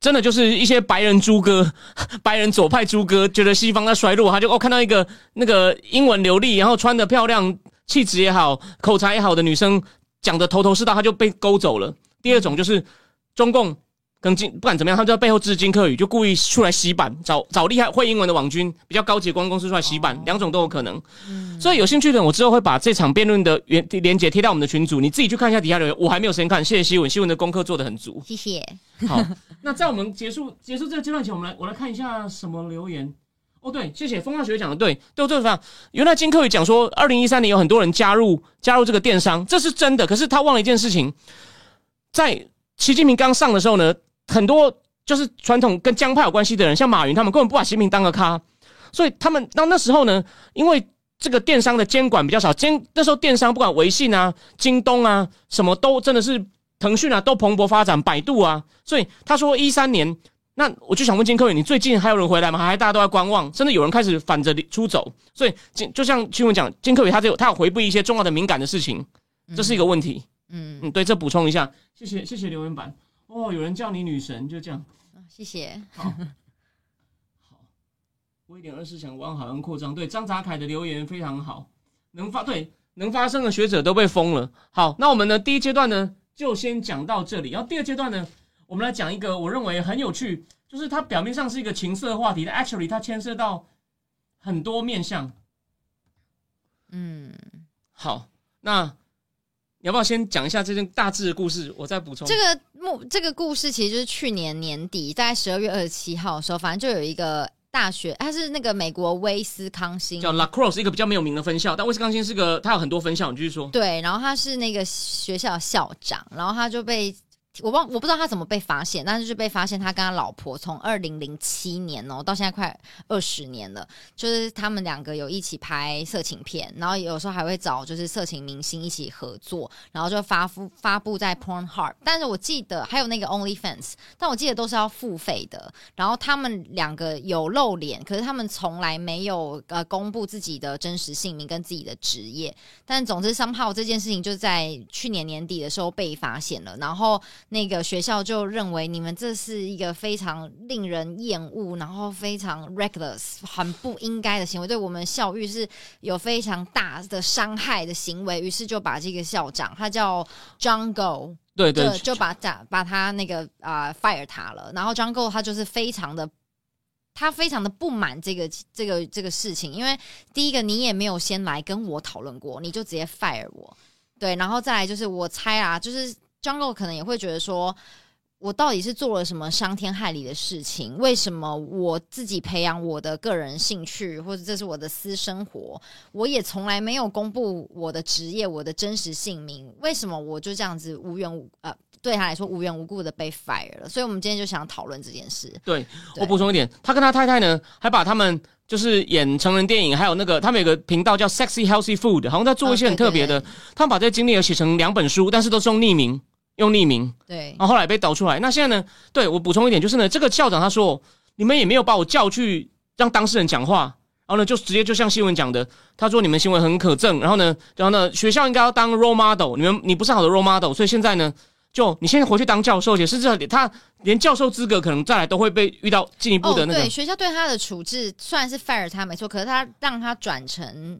真的就是一些白人猪哥，白人左派猪哥，觉得西方在衰落，他就哦看到一个那个英文流利，然后穿的漂亮，气质也好，口才也好的女生，讲的头头是道，他就被勾走了。第二种就是中共。跟金不管怎么样，他就在背后支持金克宇，就故意出来洗版，找找厉害会英文的网军，比较高级的公关公司出来洗版，两种都有可能。所以有兴趣的，我之后会把这场辩论的原连接贴到我们的群组，你自己去看一下底下留言。我还没有时间看，谢谢新闻，新闻的功课做的很足，谢谢。好，那在我们结束结束这个阶段前，我们来我来看一下什么留言。哦，对，谢谢风化学讲的对，对，这个方原来金克宇讲说，二零一三年有很多人加入加入这个电商，这是真的。可是他忘了一件事情，在习近平刚上的时候呢。很多就是传统跟江派有关系的人，像马云他们根本不把习近平当个咖，所以他们到那时候呢，因为这个电商的监管比较少，监那时候电商不管微信啊、京东啊，什么都真的是腾讯啊都蓬勃发展，百度啊，所以他说一三年，那我就想问金科宇，你最近还有人回来吗？还大家都在观望，甚至有人开始反着出走，所以金就像新闻讲，金科宇他有他有回避一些重要的敏感的事情，这是一个问题。嗯嗯，对，这补充一下，谢谢谢谢留言板。哦，有人叫你女神，就这样。谢谢。好，好。威廉二世想往海岸扩张。对，张杂凯的留言非常好。能发对能发声的学者都被封了。好，那我们呢第一阶段呢，就先讲到这里。然后第二阶段呢，我们来讲一个我认为很有趣，就是它表面上是一个情色话题，但 actually 它牵涉到很多面向。嗯，好，那。要不要先讲一下这件大致的故事？我再补充。这个目这个故事其实就是去年年底，在十二月二十七号的时候，反正就有一个大学，它是那个美国威斯康星，叫 La Crosse，一个比较没有名的分校。但威斯康星是个，它有很多分校。你继续说。对，然后他是那个学校校长，然后他就被。我忘我不知道他怎么被发现，但是就被发现他跟他老婆从二零零七年哦到现在快二十年了，就是他们两个有一起拍色情片，然后有时候还会找就是色情明星一起合作，然后就发布发布在 Pornhub，但是我记得还有那个 OnlyFans，但我记得都是要付费的。然后他们两个有露脸，可是他们从来没有呃公布自己的真实姓名跟自己的职业。但总之，somehow 这件事情就在去年年底的时候被发现了，然后。那个学校就认为你们这是一个非常令人厌恶，然后非常 reckless、很不应该的行为，对我们校誉是有非常大的伤害的行为。于是就把这个校长，他叫 John Go，对对，就把把把他那个啊 fire 他了。然后 Go 他就是非常的，他非常的不满这个这个这个事情，因为第一个你也没有先来跟我讨论过，你就直接 fire 我，对，然后再来就是我猜啊，就是。Jungle 可能也会觉得说，我到底是做了什么伤天害理的事情？为什么我自己培养我的个人兴趣，或者这是我的私生活，我也从来没有公布我的职业、我的真实姓名？为什么我就这样子无缘无呃，对他来说无缘无故的被 fire 了？所以，我们今天就想讨论这件事。对我补充一点，他跟他太太呢，还把他们就是演成人电影，还有那个他们有个频道叫 Sexy Healthy Food，好像在做一些很特别的。他们把这些经历写成两本书，但是都是用匿名。用匿名，对，然后后来被导出来。那现在呢？对我补充一点，就是呢，这个校长他说，你们也没有把我叫去让当事人讲话，然后呢，就直接就像新闻讲的，他说你们行为很可憎，然后呢，然后呢，学校应该要当 role model，你们你不是好的 role model，所以现在呢，就你现在回去当教授，也是这他连教授资格可能再来都会被遇到进一步的那个。对，学校对他的处置虽然是 fire 他没错，可是他让他转成。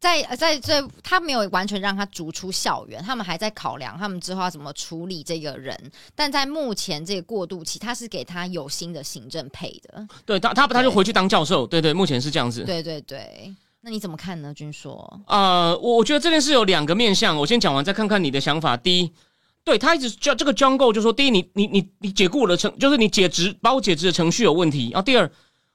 在在这，他没有完全让他逐出校园，他们还在考量他们之后要怎么处理这个人。但在目前这个过渡期，他是给他有新的行政配的。对他，他他就回去当教授。对对，目前是这样子。对对对，那你怎么看呢，君说？呃，我我觉得这件事有两个面向，我先讲完，再看看你的想法。第一，对他一直叫这个 jungle 就说，第一，你你你你解雇我的程，就是你解职把我解职的程序有问题。然后第二。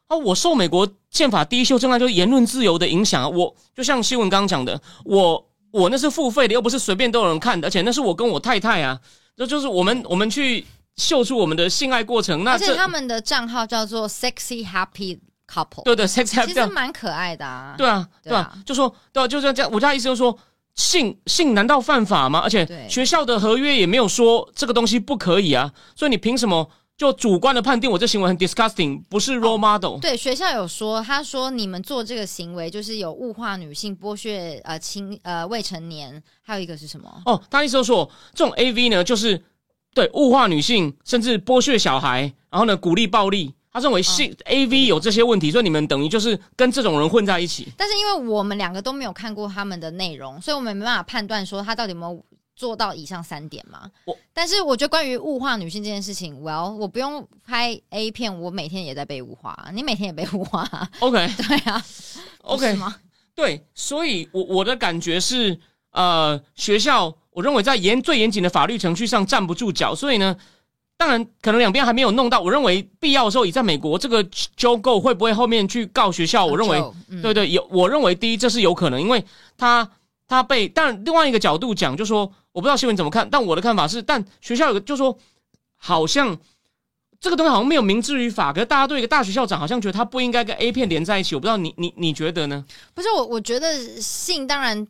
啊，我受美国宪法第一修正案就是言论自由的影响啊，我就像新闻刚刚讲的，我我那是付费的，又不是随便都有人看的，而且那是我跟我太太啊，这就是我们我们去秀出我们的性爱过程。那而且他们的账号叫做 Sexy Happy Couple，对对，Sexy Happy，其实蛮可爱的啊。对啊，对啊，就说对啊，就是这样。我家意思就是说，性性难道犯法吗？而且学校的合约也没有说这个东西不可以啊，所以你凭什么？就主观的判定，我这行为很 disgusting，不是 role model。对，学校有说，他说你们做这个行为就是有物化女性、剥削呃青呃未成年，还有一个是什么？哦，他意思说，这种 A V 呢，就是对物化女性，甚至剥削小孩，然后呢鼓励暴力。他认为性 A V 有这些问题，所以你们等于就是跟这种人混在一起。但是因为我们两个都没有看过他们的内容，所以我们没办法判断说他到底有没有。做到以上三点嘛？我但是我觉得关于物化女性这件事情，Well，我不用拍 A 片，我每天也在被物化，你每天也被物化。OK，对啊，OK 吗？对，所以，我我的感觉是，呃，学校我认为在严最严谨的法律程序上站不住脚，所以呢，当然可能两边还没有弄到，我认为必要的时候，以在美国这个纠够会不会后面去告学校？我认为，对对，有，我认为第一这是有可能，因为他。他被，但另外一个角度讲，就说我不知道新闻怎么看，但我的看法是，但学校有个就说，好像这个东西好像没有明知于法，可是大家对一个大学校长好像觉得他不应该跟 A 片连在一起，我不知道你你你觉得呢？不是我，我觉得性当然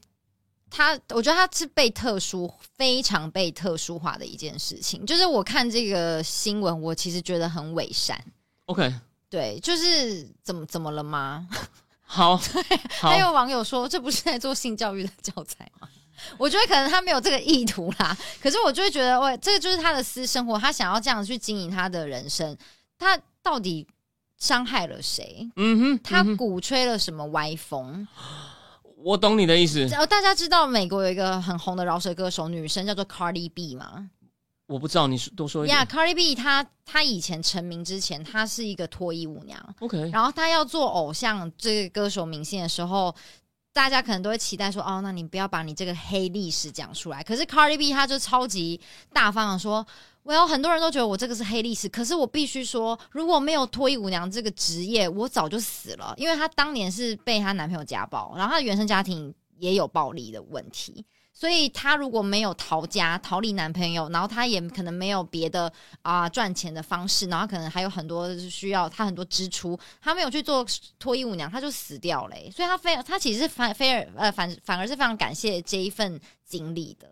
他，我觉得他是被特殊非常被特殊化的一件事情，就是我看这个新闻，我其实觉得很伪善。OK，对，就是怎么怎么了吗？好，对，还有网友说这不是在做性教育的教材吗？我觉得可能他没有这个意图啦，可是我就会觉得，喂，这个就是他的私生活，他想要这样去经营他的人生，他到底伤害了谁？嗯哼，他鼓吹了什么歪风？我懂你的意思。哦大家知道美国有一个很红的饶舌歌手女生叫做 Cardi B 吗？我不知道，你多说一点。Yeah，Cardi B，她她以前成名之前，她是一个脱衣舞娘。OK，然后她要做偶像这个歌手明星的时候，大家可能都会期待说：“哦，那你不要把你这个黑历史讲出来。”可是 Cardi B 她就超级大方的说：“我有很多人都觉得我这个是黑历史，可是我必须说，如果没有脱衣舞娘这个职业，我早就死了。因为她当年是被她男朋友家暴，然后她的原生家庭也有暴力的问题。”所以她如果没有逃家、逃离男朋友，然后她也可能没有别的啊赚钱的方式，然后可能还有很多需要她很多支出，她没有去做脱衣舞娘，她就死掉了。所以她非她其实是反非而呃反反而是非常感谢这一份经历的。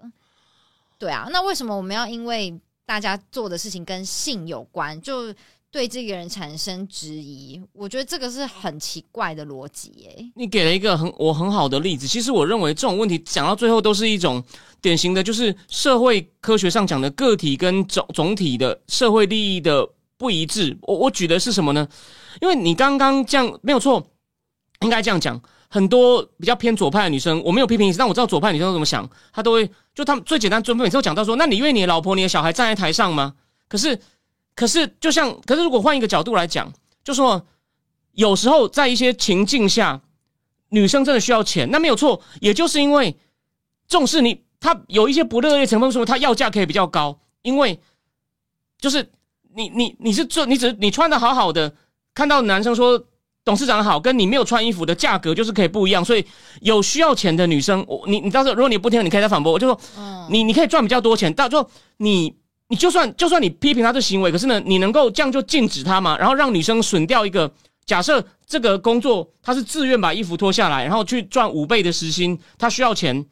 对啊，那为什么我们要因为大家做的事情跟性有关就？对这个人产生质疑，我觉得这个是很奇怪的逻辑耶。你给了一个很我很好的例子，其实我认为这种问题讲到最后都是一种典型的，就是社会科学上讲的个体跟总总体的社会利益的不一致。我我举的是什么呢？因为你刚刚这样没有错，应该这样讲。很多比较偏左派的女生，我没有批评你，但我知道左派女生都怎么想，她都会就他们最简单，准备每次都讲到说，那你愿你的老婆、你的小孩站在台上吗？可是。可是，就像，可是如果换一个角度来讲，就说有时候在一些情境下，女生真的需要钱，那没有错。也就是因为重视你，她有一些不热烈成分，说她要价可以比较高。因为就是你你你是做你只你穿的好好的，看到男生说董事长好，跟你没有穿衣服的价格就是可以不一样。所以有需要钱的女生，我你你到时候如果你不听，你可以再反驳。我就说，你你可以赚比较多钱，到时候你你就算就算你批评他的行为，可是呢，你能够这样就禁止他吗，然后让女生损掉一个。假设这个工作他是自愿把衣服脱下来，然后去赚五倍的时薪，他需要钱，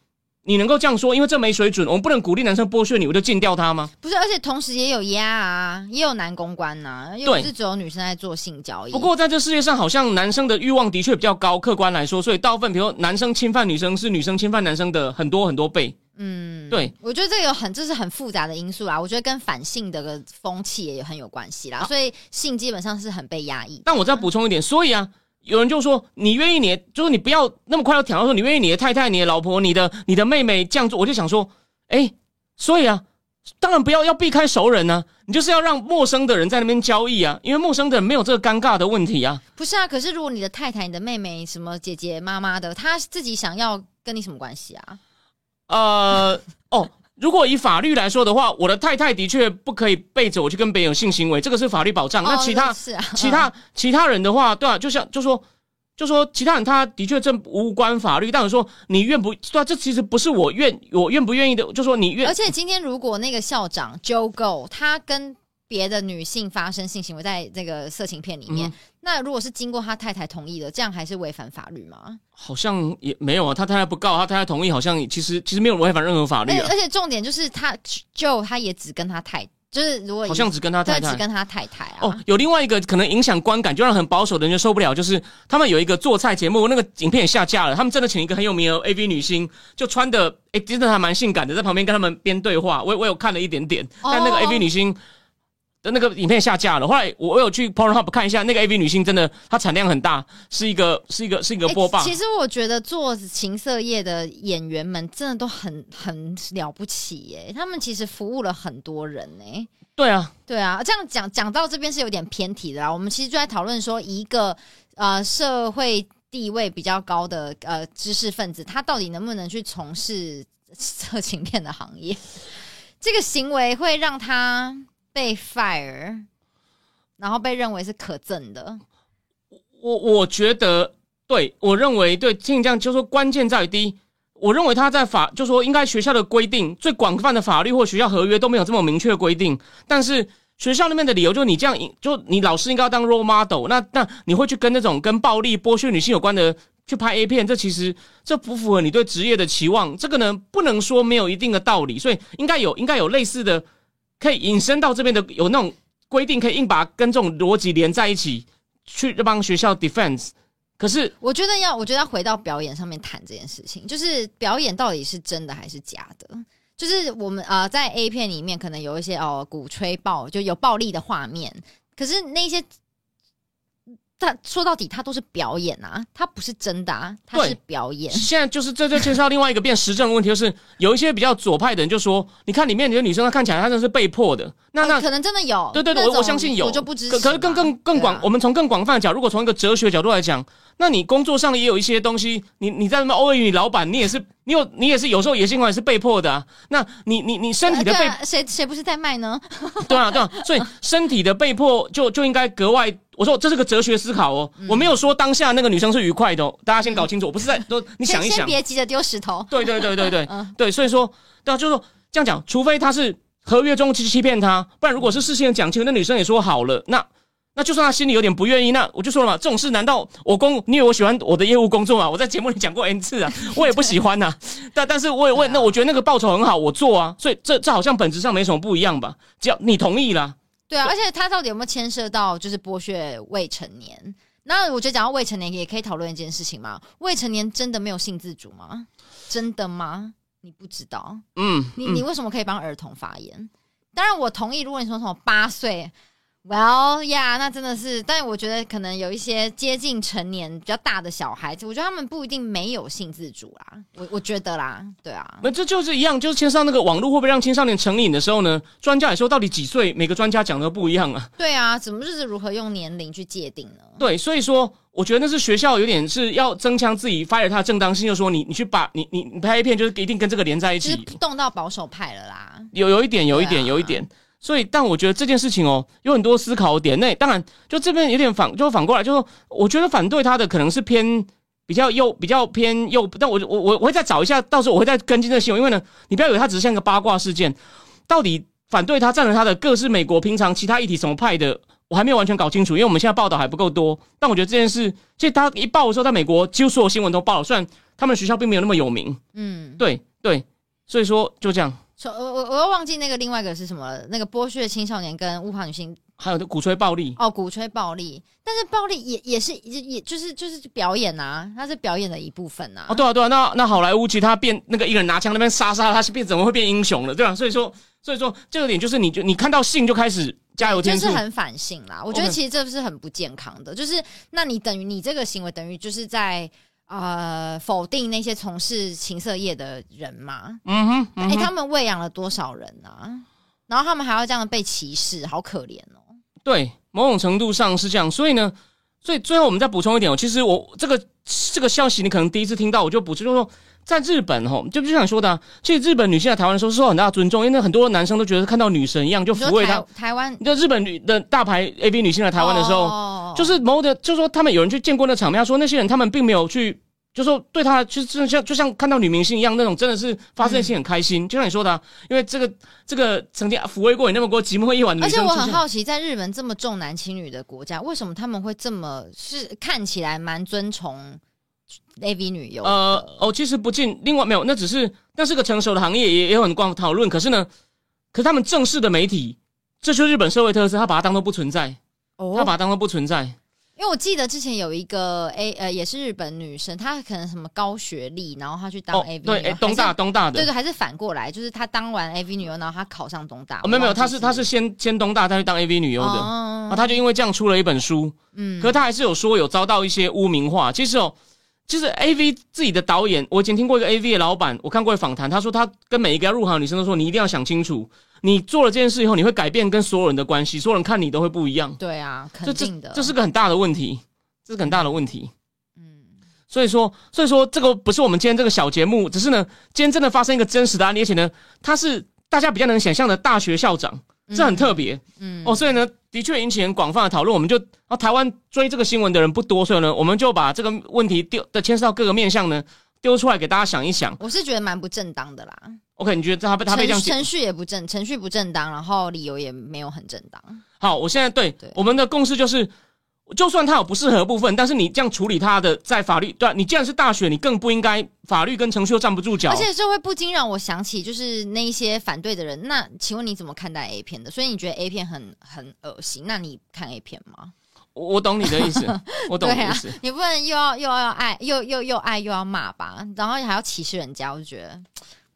你能够这样说？因为这没水准，我们不能鼓励男生剥削你，我就禁掉他吗？不是，而且同时也有压啊，也有男公关呐，又不是只有女生在做性交易。不过在这世界上，好像男生的欲望的确比较高，客观来说，所以大部分比如说男生侵犯女生是女生侵犯男生的很多很多倍。嗯，对，我觉得这个有很，这是很复杂的因素啦。我觉得跟反性的风气也很有关系啦。所以性基本上是很被压抑。但我再补充一点，所以啊，有人就说你愿意你，就是你不要那么快要挑到说你愿意你的太太、你的老婆、你的你的妹妹这样做，我就想说，哎，所以啊，当然不要要避开熟人呢，你就是要让陌生的人在那边交易啊，因为陌生的人没有这个尴尬的问题啊。不是啊，可是如果你的太太、你的妹妹、什么姐姐、妈妈的，她自己想要跟你什么关系啊？呃哦，如果以法律来说的话，我的太太的确不可以背着我去跟别人有性行为，这个是法律保障。那其他其他其他人的话，对啊，就像就说就说其他人，他的确这无关法律。但是说你愿不对啊？这其实不是我愿我愿不愿意的，就说你愿。而且今天如果那个校长 Joe Go 他跟别的女性发生性行为，在这个色情片里面，那如果是经过他太太同意的，这样还是违反法律吗？好像也没有啊，他太太不告，他太太同意，好像其实其实没有违反任何法律。而且重点就是他就他也只跟他太，就是如果好像只跟他太太，只跟他太太啊。哦，有另外一个可能影响观感，就让很保守的人就受不了，就是他们有一个做菜节目，那个影片也下架了。他们真的请一个很有名的 AV 女星，就穿的哎，真的还蛮性感的，在旁边跟他们边对话。我我有看了一点点，但那个 AV 女星。的那个影片下架了。后来我我有去 Pornhub 看一下，那个 AV 女星真的，她产量很大，是一个是一个是一个波霸。其实我觉得做情色业的演员们真的都很很了不起耶，他们其实服务了很多人呢。对啊，对啊，这样讲讲到这边是有点偏题的啦。我们其实就在讨论说，一个呃社会地位比较高的呃知识分子，他到底能不能去从事色情片的行业？这个行为会让他。被 fire，然后被认为是可憎的。我我觉得，对我认为，对听这样就说，关键在于第一，我认为他在法，就说应该学校的规定，最广泛的法律或学校合约都没有这么明确规定。但是学校那边的理由就是你这样，就你老师应该要当 role model，那那你会去跟那种跟暴力剥削女性有关的去拍 A 片，这其实这不符合你对职业的期望。这个呢，不能说没有一定的道理，所以应该有应该有类似的。可以引申到这边的有那种规定，可以硬把跟这种逻辑连在一起，去帮学校 defense。可是我觉得要，我觉得要回到表演上面谈这件事情，就是表演到底是真的还是假的？就是我们啊在 A 片里面可能有一些哦鼓吹暴，就有暴力的画面，可是那些。他说到底，他都是表演啊，他不是真的啊，他是表演。现在就是这就牵涉到另外一个变实证的问题，就是有一些比较左派的人就说，你看里面有些女生，她看起来她真的是被迫的。那那可能真的有，对对对，我我相信有，我就不知。可可是更更更广，我们从更广泛的角，如果从一个哲学角度来讲，那你工作上也有一些东西，你你在那边偶尔你老板，你也是。你有，你也是有时候野性化也是被迫的啊。那你，你，你身体的被谁谁不是在卖呢？对啊，对啊。所以身体的被迫就就应该格外。我说这是个哲学思考哦。我没有说当下那个女生是愉快的，大家先搞清楚。我不是在说你想一想，别急着丢石头。对对对对对 对。所以说，对啊，就是说这样讲，除非他是合约中去欺骗他，不然如果是事先讲清楚，那女生也说好了，那。那就算他心里有点不愿意，那我就说了嘛，这种事难道我工？你以为我喜欢我的业务工作吗？我在节目里讲过 n 次啊，我也不喜欢呐。但但是我也问，那我觉得那个报酬很好，我做啊。所以这这好像本质上没什么不一样吧？只要你同意了。对啊，而且他到底有没有牵涉到就是剥削未成年？那我觉得讲到未成年也可以讨论一件事情嘛。未成年真的没有性自主吗？真的吗？你不知道？嗯，你你为什么可以帮儿童发言？当然我同意，如果你说什么八岁。Well, yeah，那真的是，但我觉得可能有一些接近成年比较大的小孩子，我觉得他们不一定没有性自主啦。我我觉得啦，对啊，那这就是一样，就是牵涉到那个网络会不会让青少年成瘾的时候呢？专家也说，到底几岁？每个专家讲的不一样啊。对啊，怎么就是如何用年龄去界定呢？对，所以说，我觉得那是学校有点是要增强自己 fire 它的正当性，就说你你去把你你你拍一片，就是一定跟这个连在一起，动到保守派了啦。有有一点，有一点，有一点。所以，但我觉得这件事情哦，有很多思考点。那当然，就这边有点反，就反过来，就说，我觉得反对他的可能是偏比较右，比较偏右。但我我我我会再找一下，到时候我会再跟进这个新闻。因为呢，你不要以为他只是像个八卦事件，到底反对他、赞成他的各是美国平常其他议题什么派的，我还没有完全搞清楚，因为我们现在报道还不够多。但我觉得这件事，其实他一报的时候，在美国几乎所有新闻都报了，虽然他们学校并没有那么有名。嗯，对对，所以说就这样。我我我又忘记那个另外一个是什么了，那个剥削青少年跟物化女性，还有鼓吹暴力哦，鼓吹暴力，但是暴力也也是也也就是就是表演呐，它是表演的一部分呐。哦，对啊对啊，那那好莱坞其他变那个一个人拿枪那边杀杀，他是变怎么会变英雄了，对吧？所以说所以说这个点就是你就你看到性就开始加油添醋，就是很反性啦。我觉得其实这是很不健康的，就是那你等于你这个行为等于就是在。呃，否定那些从事情色业的人嘛？嗯哼，哎，他们喂养了多少人啊？然后他们还要这样被歧视，好可怜哦。对，某种程度上是这样。所以呢，所以最后我们再补充一点哦。其实我这个这个消息你可能第一次听到，我就补充，就是说在日本哈，就就想说的，其实日本女性在台湾的时候受很大的尊重，因为很多男生都觉得看到女神一样就抚慰她。台湾，就日本女的大牌 A B 女性来台湾的时候，就是某的，就是说他们有人去见过那场面，说那些人他们并没有去。就说对他，就就像就像看到女明星一样，那种真的是发自内心很开心。就像你说的，因为这个这个曾经抚慰过你那么多寂寞一晚的。而且我很好奇，在日本这么重男轻女的国家，为什么他们会这么是看起来蛮尊崇 AV 女优？呃哦，其实不进，另外没有，那只是那是个成熟的行业，也也有很广讨论。可是呢，可是他们正式的媒体，这就是日本社会特色，他把它当做不存在，哦，他把它当做不存在。因为我记得之前有一个 A 呃，也是日本女生，她可能什么高学历，然后她去当 AV 对，东大东大的，对对，还是反过来，就是她当完 AV 女优，然后她考上东大。没有没有，她是她是先先东大，再去当 AV 女优的，然后她就因为这样出了一本书，嗯，可是她还是有说有遭到一些污名化。其实哦，就是 AV 自己的导演，我以前听过一个 AV 的老板，我看过访谈，他说他跟每一个要入行的女生都说，你一定要想清楚。你做了这件事以后，你会改变跟所有人的关系，所有人看你都会不一样。对啊，肯定的，这是个很大的问题。这是很大的问题，嗯，所以说，所以说这个不是我们今天这个小节目，只是呢，今天真的发生一个真实的案例，而且呢，他是大家比较能想象的大学校长，这很特别，嗯，哦，所以呢，的确引起很广泛的讨论。我们就啊，台湾追这个新闻的人不多，所以呢，我们就把这个问题丢的牵涉到各个面向呢，丢出来给大家想一想。我是觉得蛮不正当的啦。OK，你觉得他被他被这样程序也不正，程序不正当，然后理由也没有很正当。好，我现在对我们的共识就是。就算他有不适合部分，但是你这样处理他的在法律，对你既然是大学，你更不应该法律跟程序又站不住脚。而且这会不禁让我想起，就是那一些反对的人。那请问你怎么看待 A 片的？所以你觉得 A 片很很恶心？那你看 A 片吗？我懂你的意思，我懂你的意思。你不能又要又要爱，又又又爱又要骂吧？然后还要歧视人家，我就觉得，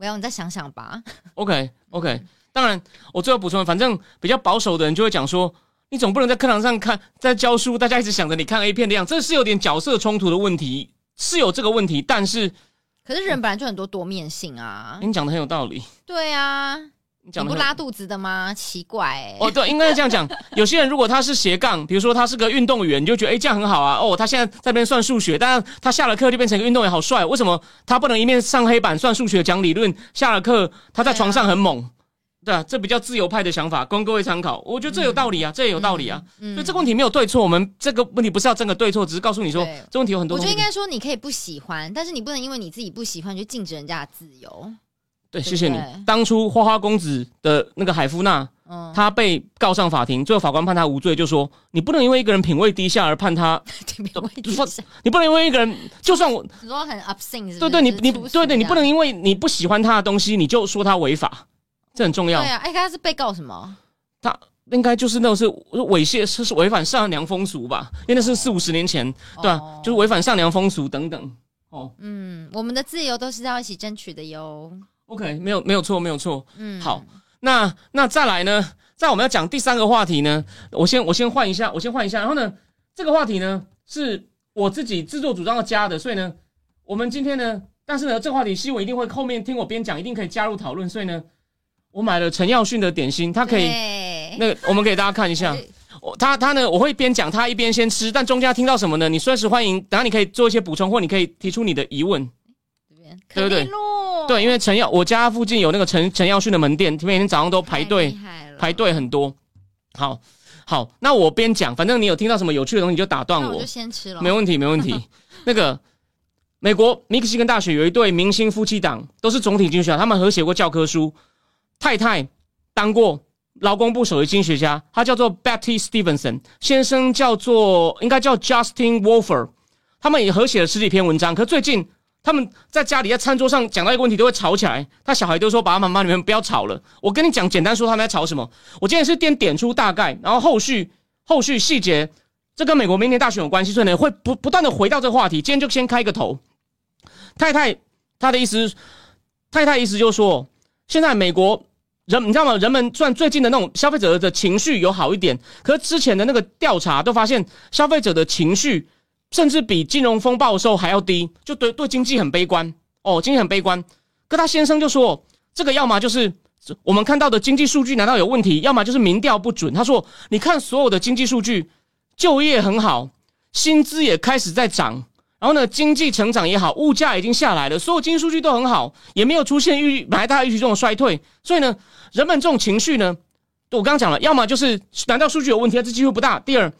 我要你再想想吧。OK OK，当然我最后补充，反正比较保守的人就会讲说。你总不能在课堂上看，在教书，大家一直想着你看 A 片的样子，这是有点角色冲突的问题，是有这个问题。但是，可是人本来就很多多面性啊。你讲的很有道理。对啊，你讲不拉肚子的吗？奇怪。哦，对，应该是这样讲。有些人如果他是斜杠，比如说他是个运动员，你就觉得哎这样很好啊。哦，他现在在那边算数学，但是他下了课就变成一个运动员，好帅。为什么他不能一面上黑板算数学讲理论，下了课他在床上很猛？对啊，这比较自由派的想法，供各位参考。我觉得这有道理啊，这也有道理啊。所以这个问题没有对错，我们这个问题不是要争个对错，只是告诉你说，这问题有很多。我觉得应该说，你可以不喜欢，但是你不能因为你自己不喜欢就禁止人家的自由。对，谢谢你。当初花花公子的那个海夫纳，他被告上法庭，最后法官判他无罪，就说你不能因为一个人品味低下而判他。你不能因为一个人，就算我你说很 obscene，对对，你你对对，你不能因为你不喜欢他的东西，你就说他违法。这很重要。对啊，哎，他是被告什么？他应该就是那种是猥亵，是是违反善良风俗吧？因为那是四五十年前，对吧？就是违反善良风俗等等。哦，嗯，我们的自由都是要一起争取的哟。OK，没有没有错，没有错。嗯，好，那那再来呢？在我们要讲第三个话题呢，我先我先换一下，我先换一下。然后呢，这个话题呢是我自己自作主张要加的，所以呢，我们今天呢，但是呢，这个话题希我一定会后面听我边讲，一定可以加入讨论，所以呢。我买了陈耀迅的点心，他可以，那个我们给大家看一下，我他他呢，我会边讲他一边先吃，但中间听到什么呢？你随时欢迎，等下你可以做一些补充，或你可以提出你的疑问。对对对，对，因为陈耀我家附近有那个陈陈耀迅的门店，每天早上都排队排队很多。好，好，那我边讲，反正你有听到什么有趣的东西就打断我，我就先吃了，没问题，没问题。那个美国密克西根大学有一对明星夫妻档，都是总体经济学家，他们合写过教科书。太太当过劳工部首席经济学家，他叫做 Betty Stevenson，先生叫做应该叫 Justin Wolfer，他们也合写了十几篇文章。可最近他们在家里在餐桌上讲到一个问题都会吵起来，他小孩都说爸爸妈妈你们不要吵了。我跟你讲，简单说他们在吵什么。我今天是点点出大概，然后后续 后续细节，这跟美国明年大选有关系，所以呢会不不断的回到这个话题。今天就先开个头。太太他的意思，太太意思就是说。现在美国人，你知道吗？人们算最近的那种消费者的情绪有好一点，可是之前的那个调查都发现，消费者的情绪甚至比金融风暴的时候还要低，就对对经济很悲观哦，经济很悲观。可他先生就说，这个要么就是我们看到的经济数据难道有问题，要么就是民调不准。他说，你看所有的经济数据，就业很好，薪资也开始在涨。然后呢，经济成长也好，物价已经下来了，所有经济数据都很好，也没有出现预本来大家预期这种衰退。所以呢，人们这种情绪呢，我刚刚讲了，要么就是难道数据有问题，这机会不大；第二，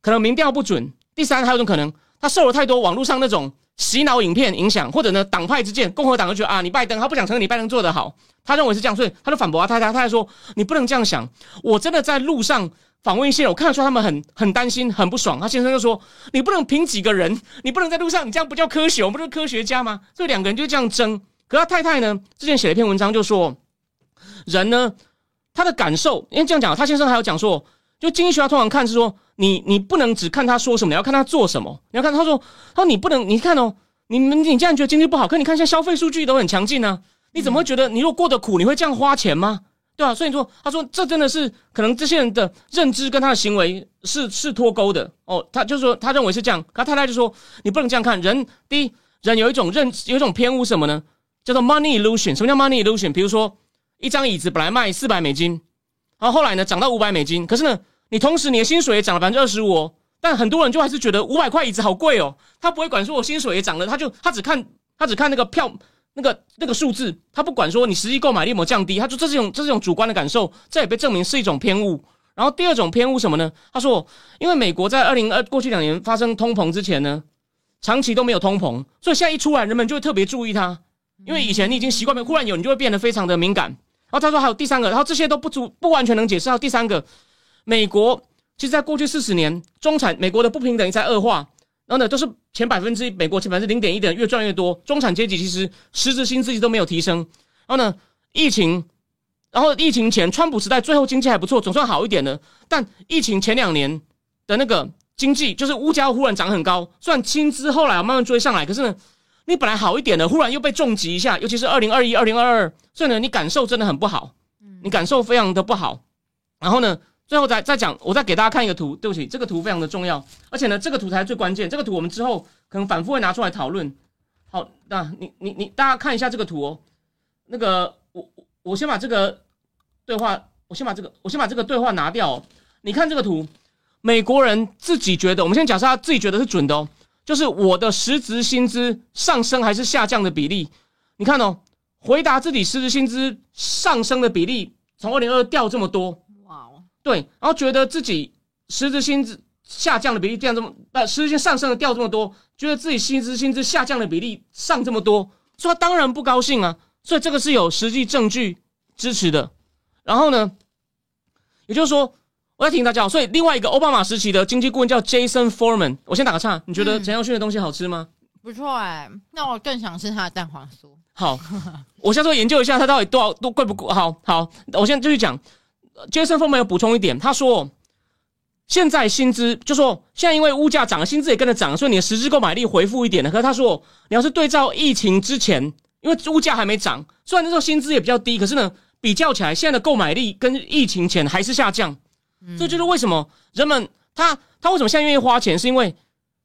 可能民调不准；第三，还有一种可能，他受了太多网络上那种洗脑影片影响，或者呢，党派之见，共和党就觉得啊，你拜登，他不想承认你拜登做得好，他认为是这样，所以他就反驳啊，他他他还说，你不能这样想，我真的在路上。访问一些，我看得出他们很 很担心，很不爽。他先生就说：“你不能凭几个人，你不能在路上，你这样不叫科学，我们不是科学家吗？”所以两个人就这样争。可他太太呢，之前写了一篇文章，就说人呢，他的感受，因为这样讲，他先生还有讲说，就经济学家通常看是说，你你不能只看他说什么，你要看他做什么。你要看他说，他说你不能，你看哦，你们你这样觉得经济不好，可你看现在消费数据都很强劲呢，你怎么会觉得你如果过得苦，你会这样花钱吗？对啊，所以说，他说这真的是可能这些人的认知跟他的行为是是脱钩的哦。他就是说，他认为是这样，他太太就说你不能这样看人。第一，人有一种认有一种偏误什么呢？叫做 money illusion。什么叫 money illusion？比如说一张椅子本来卖四百美金，然后后来呢涨到五百美金，可是呢你同时你的薪水也涨了百分之二十五，但很多人就还是觉得五百块椅子好贵哦，他不会管说我薪水也涨了，他就他只看他只看那个票。那个那个数字，他不管说你实际购买力有没有降低，他说这是一种这是一种主观的感受，这也被证明是一种偏误。然后第二种偏误什么呢？他说，因为美国在二零二过去两年发生通膨之前呢，长期都没有通膨，所以现在一出来，人们就会特别注意它。因为以前你已经习惯没忽然有，你就会变得非常的敏感。然后他说还有第三个，然后这些都不足不完全能解释。到第三个，美国其实在过去四十年，中产美国的不平等在恶化。然后呢，都是前百分之一，美国前百分之零点一的人越赚越多，中产阶级其实实质薪资都没有提升。然后呢，疫情，然后疫情前川普时代最后经济还不错，总算好一点了。但疫情前两年的那个经济，就是物价忽然涨很高，虽然薪资后来慢慢追上来，可是呢，你本来好一点的，忽然又被重击一下，尤其是二零二一、二零二二，所以呢，你感受真的很不好，你感受非常的不好。然后呢？最后再再讲，我再给大家看一个图。对不起，这个图非常的重要，而且呢，这个图才是最关键。这个图我们之后可能反复会拿出来讨论。好，那你你你大家看一下这个图哦。那个我我先把这个对话，我先把这个我先把这个对话拿掉。你看这个图，美国人自己觉得，我们先假设他自己觉得是准的哦，就是我的实质薪资上升还是下降的比例。你看哦，回答自己实质薪资上升的比例从二零二掉这么多。对，然后觉得自己实质薪资下降的比例降这么，呃，实质性上升的掉这么多，觉得自己薪资薪资下降的比例上这么多，所以他当然不高兴啊。所以这个是有实际证据支持的。然后呢，也就是说，我要提醒大家，所以另外一个奥巴马时期的经济顾问叫 Jason Foreman，我先打个岔，你觉得陈耀迅的东西好吃吗？不错哎，那我更想吃他的蛋黄酥。好，我现在研究一下他到底多少多贵不贵。好好，我现在继续讲。杰森·福曼有补充一点，他说：“现在薪资就说现在因为物价涨，薪资也跟着涨，所以你的实质购买力回复一点了。可是他说，你要是对照疫情之前，因为物价还没涨，虽然那时候薪资也比较低，可是呢，比较起来，现在的购买力跟疫情前还是下降。这就是为什么人们他他为什么现在愿意花钱，是因为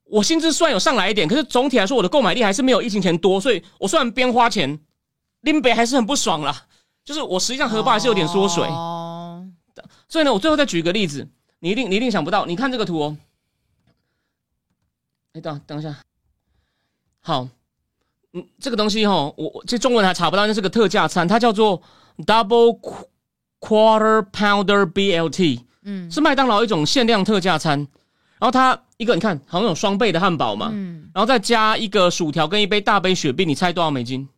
我薪资虽然有上来一点，可是总体来说我的购买力还是没有疫情前多，所以我虽然边花钱，拎北还是很不爽啦，就是我实际上荷包还是有点缩水。”所以呢，我最后再举一个例子，你一定你一定想不到。你看这个图哦，哎，等等一下，好，嗯，这个东西哈，我这中文还查不到，那是个特价餐，它叫做 Double Quarter Pounder BLT，嗯，是麦当劳一种限量特价餐。然后它一个你看，好像有双倍的汉堡嘛，嗯，然后再加一个薯条跟一杯大杯雪碧，你猜多少美金？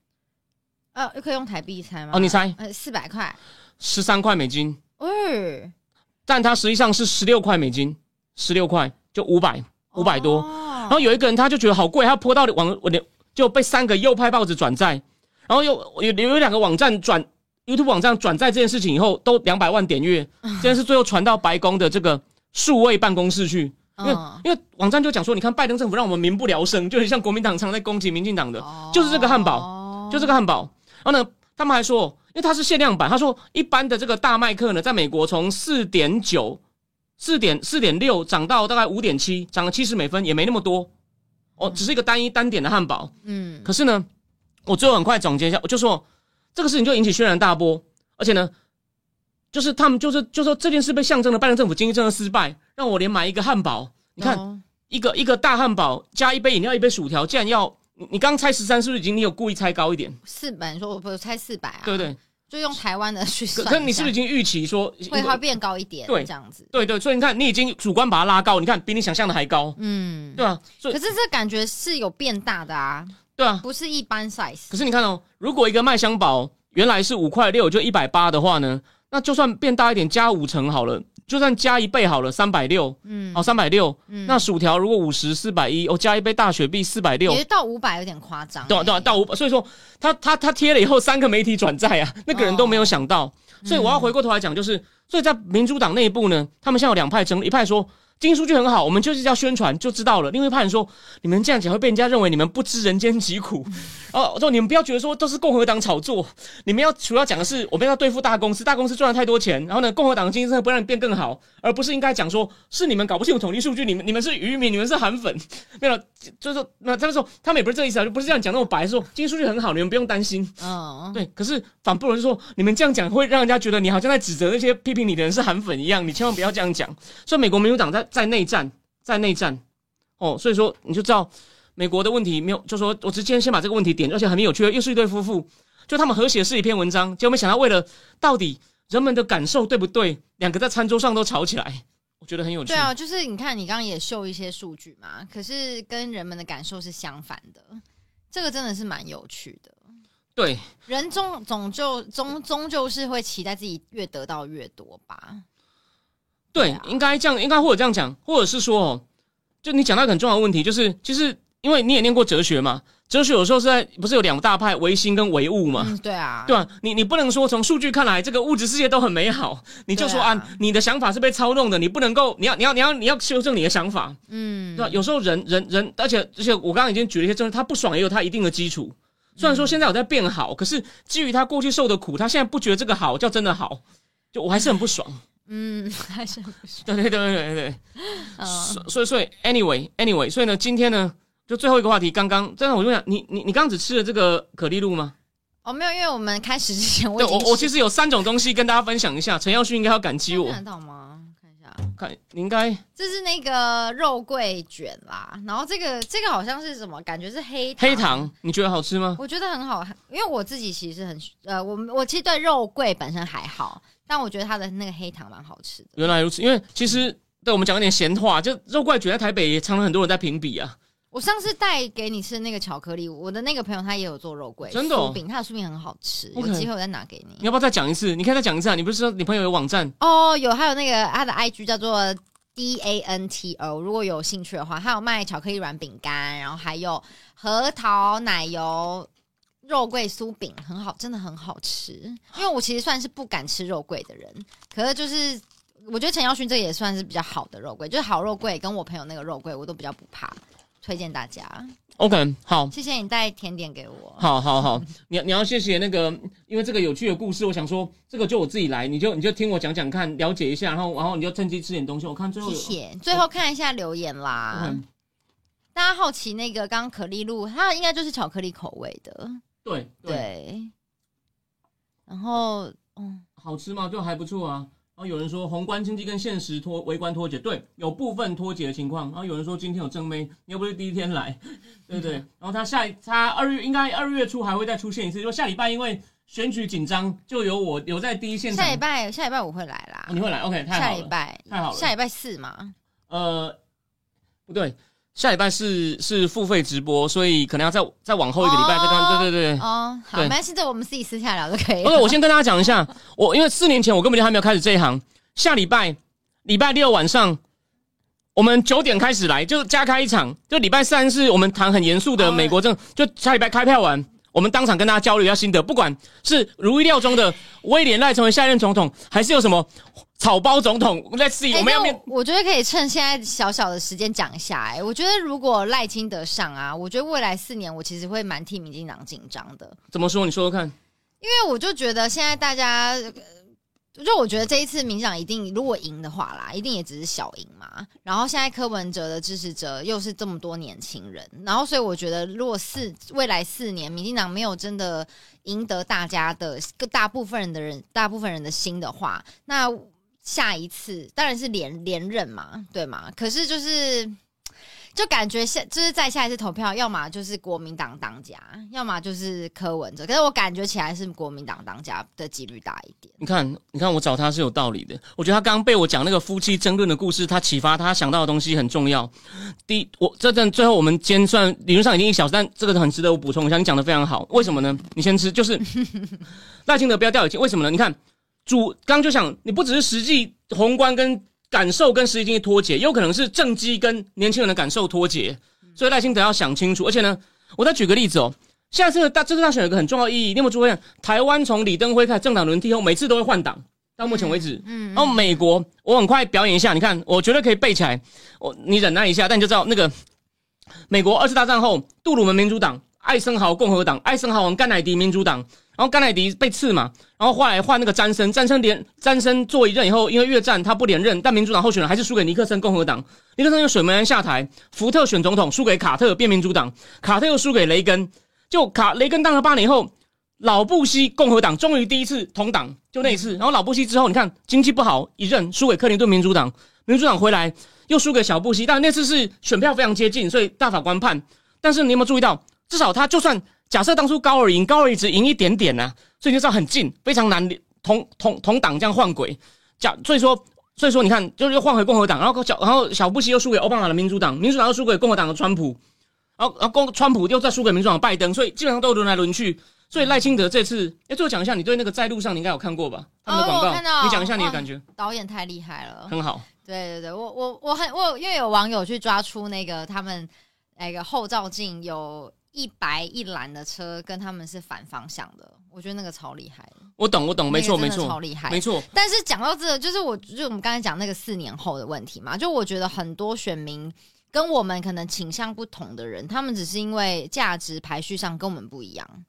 呃，可以用台币猜吗？哦，你猜？呃，四百块，十三块美金。哦，但它实际上是十六块美金，十六块就五百五百多。然后有一个人他就觉得好贵，他泼到网我就被三个右派报纸转载，然后又有有两个网站转 YouTube 网站转载这件事情以后，都两百万点阅，这件事最后传到白宫的这个数位办公室去。因为因为网站就讲说，你看拜登政府让我们民不聊生，就很像国民党常在攻击民进党的，就是这个汉堡，就这个汉堡。然后呢，他们还说，因为它是限量版，他说一般的这个大麦克呢，在美国从四点九。四点四点六涨到大概五点七，涨了七十美分，也没那么多哦，只是一个单一单点的汉堡。嗯，可是呢，我最后很快总结一下，我就说这个事情就引起轩然大波，而且呢，就是他们就是就说这件事被象征了拜登政府经济政策失败，让我连买一个汉堡，你看一个一个大汉堡加一杯饮料一杯薯条，竟然要你你刚猜十三是不是已经你有故意猜高一点？四百，你说我不猜四百啊？对不对？就用台湾的去算，可你是不是已经预期说会它变高一点？对，这样子。对对，所以你看，你已经主观把它拉高，你看比你想象的还高。嗯，对啊。可是这感觉是有变大的啊。对啊，不是一般 size。可是你看哦，如果一个麦香堡原来是五块六，就一百八的话呢，那就算变大一点，加五成好了。就算加一倍好了，三百六，嗯，哦，三百六，嗯，那薯条如果五十四百一，哦，加一杯大雪碧四百六，也到五百有点夸张，对对，到五百，所以说他他他贴了以后，三个媒体转载啊，那个人都没有想到，所以我要回过头来讲，就是所以在民主党内部呢，他们现在有两派争，一派说。经济数据很好，我们就是要宣传就知道了。另外一派人说，你们这样讲会被人家认为你们不知人间疾苦。哦，我说你们不要觉得说都是共和党炒作，你们要主要讲的是我们要对付大公司，大公司赚了太多钱，然后呢，共和党的经济政策不让你变更好，而不是应该讲说是你们搞不清楚统计数据，你们你们是渔民，你们是韩粉。没有，就是说那他们说他们也不是这意思啊，就不是这样讲那么白，说经济数据很好，你们不用担心。嗯，对。可是反不能说你们这样讲会让人家觉得你好像在指责那些批评你的人是韩粉一样，你千万不要这样讲。所以美国民主党在。在内战，在内战，哦，所以说你就知道美国的问题没有，就说我直接先把这个问题点，而且很有趣，又是一对夫妇，就他们和谐是一篇文章，结果没想到为了到底人们的感受对不对，两个在餐桌上都吵起来，我觉得很有趣。对啊，就是你看你刚刚也秀一些数据嘛，可是跟人们的感受是相反的，这个真的是蛮有趣的。对，人终总就终终究是会期待自己越得到越多吧。对，应该这样，应该或者这样讲，或者是说哦，就你讲到很重要的问题，就是其实因为你也念过哲学嘛，哲学有时候是在不是有两大派，唯心跟唯物嘛？对啊，对吧？你你不能说从数据看来这个物质世界都很美好，你就说啊，你的想法是被操弄的，你不能够，你要你要你要你要修正你的想法，嗯，对吧？有时候人人人，而且而且我刚刚已经举了一些证据，他不爽也有他一定的基础。虽然说现在我在变好，可是基于他过去受的苦，他现在不觉得这个好叫真的好，就我还是很不爽。嗯，还是很不爽？对对对对对对。所以所以 anyway anyway，所以呢，今天呢，就最后一个话题。刚刚，真的，我就想，你你你刚刚只吃了这个可丽露吗？哦，没有，因为我们开始之前，我我我其实有三种东西跟大家分享一下。陈耀勋应该要感激我。看到吗？看一下，看，应该这是那个肉桂卷啦。然后这个这个好像是什么？感觉是黑黑糖。你觉得好吃吗？我觉得很好，因为我自己其实很呃，我我其实对肉桂本身还好。但我觉得它的那个黑糖蛮好吃的。原来如此，因为其实对我们讲一点闲话，就肉桂卷在台北也常常很多人在评比啊。我上次带给你吃的那个巧克力，我的那个朋友他也有做肉桂真的酥饼，他的酥饼很好吃。有机会我再拿给你。你要不要再讲一次？你可以再讲一次啊！你不是说你朋友有网站？哦，有，还有那个他的 IG 叫做 D A N T O，如果有兴趣的话，他有卖巧克力软饼干，然后还有核桃奶油。肉桂酥饼很好，真的很好吃。因为我其实算是不敢吃肉桂的人，可是就是我觉得陈耀勋这也算是比较好的肉桂，就是好肉桂，跟我朋友那个肉桂我都比较不怕，推荐大家。OK，好，谢谢你带甜点给我。好好好，你你要谢谢那个，因为这个有趣的故事，我想说这个就我自己来，你就你就听我讲讲看，了解一下，然后然后你就趁机吃点东西。我看最后谢谢，最后看一下留言啦。大家好奇那个刚刚可丽露，它应该就是巧克力口味的。对对，然后嗯，好吃吗？就还不错啊。然后有人说宏观经济跟现实脱微观脱节，对，有部分脱节的情况。然后有人说今天有正妹，你又不是第一天来，对不对。然后他下他二月应该二月初还会再出现一次，就下礼拜因为选举紧张，就有我留在第一线。下礼拜下礼拜我会来啦，你会来？OK，太好了。下礼拜太好了，下礼拜四嘛？呃，不对。下礼拜是是付费直播，所以可能要再再往后一个礼拜再看。对对对，哦，好，没关系，这我们自己私下聊就可以。不是，我先跟大家讲一下，我因为四年前我根本就还没有开始这一行。下礼拜礼拜六晚上，我们九点开始来，就加开一场。就礼拜三是我们谈很严肃的美国政，就下礼拜开票完，我们当场跟大家交流一下心得。不管是如意料中的威廉赖成为下一任总统，还是有什么。草包总统，Let's see，我们要面。我觉得可以趁现在小小的时间讲一下。哎，我觉得如果赖清德上啊，我觉得未来四年我其实会蛮替民进党紧张的。怎么说？你说说看。因为我就觉得现在大家，就我觉得这一次民进党一定如果赢的话啦，一定也只是小赢嘛。然后现在柯文哲的支持者又是这么多年轻人，然后所以我觉得如果四未来四年民进党没有真的赢得大家的大部分人的人大部分人的心的话，那。下一次当然是连连任嘛，对吗？可是就是，就感觉下就是在下一次投票，要么就是国民党当家，要么就是柯文哲。可是我感觉起来是国民党当家的几率大一点。你看，你看，我找他是有道理的。我觉得他刚刚被我讲那个夫妻争论的故事，他启发他想到的东西很重要。第一，我这阵最后我们尖算理论上已经一小时，但这个很值得我补充一下。你讲的非常好，为什么呢？你先吃，就是 赖清德不要掉眼镜，为什么呢？你看。主刚就想，你不只是实际宏观跟感受跟实际经济脱节，有可能是政绩跟年轻人的感受脱节，所以赖清德要想清楚。而且呢，我再举个例子哦，下次大这次大选有个很重要意义，你有没有注意？台湾从李登辉开始政党轮替后，每次都会换党，到目前为止。嗯。然后美国，我很快表演一下，你看，我绝对可以背起来。我你忍耐一下，但你就知道那个美国二次大战后，杜鲁门民主党、艾森豪共和党、艾森豪王甘乃迪民主党。然后甘乃迪被刺嘛，然后后来换那个詹森，詹森连詹森做一任以后，因为越战他不连任，但民主党候选人还是输给尼克森共和党，尼克森用水门案下台，福特选总统输给卡特变民主党，卡特又输给雷根，就卡雷根当了八年以后，老布希共和党终于第一次同党，就那一次，然后老布希之后你看经济不好一任输给克林顿民主党，民主党回来又输给小布希，但那次是选票非常接近，所以大法官判，但是你有没有注意到，至少他就算。假设当初高尔赢，高尔只赢一点点呢，所以就知道很近，非常难同同同党这样换轨。假所以说，所以说你看，就是又换回共和党，然后小然后小布希又输给奥巴马的民主党，民主党又输给共和党的川普，然后然后共川普又再输给民主党拜登，所以基本上都轮来轮去。所以赖清德这次，哎，最后讲一下，你对那个在路上你应该有看过吧？他们的广告，你讲一下你的感觉。导演太厉害了，很好。对对对，我我我很我因为有网友去抓出那个他们那个后照镜有。一白一蓝的车跟他们是反方向的，我觉得那个超厉害。我懂，我懂，没错，没错，超厉害，没错。但是讲到这个，就是我，就我们刚才讲那个四年后的问题嘛，就我觉得很多选民跟我们可能倾向不同的人，他们只是因为价值排序上跟我们不一样。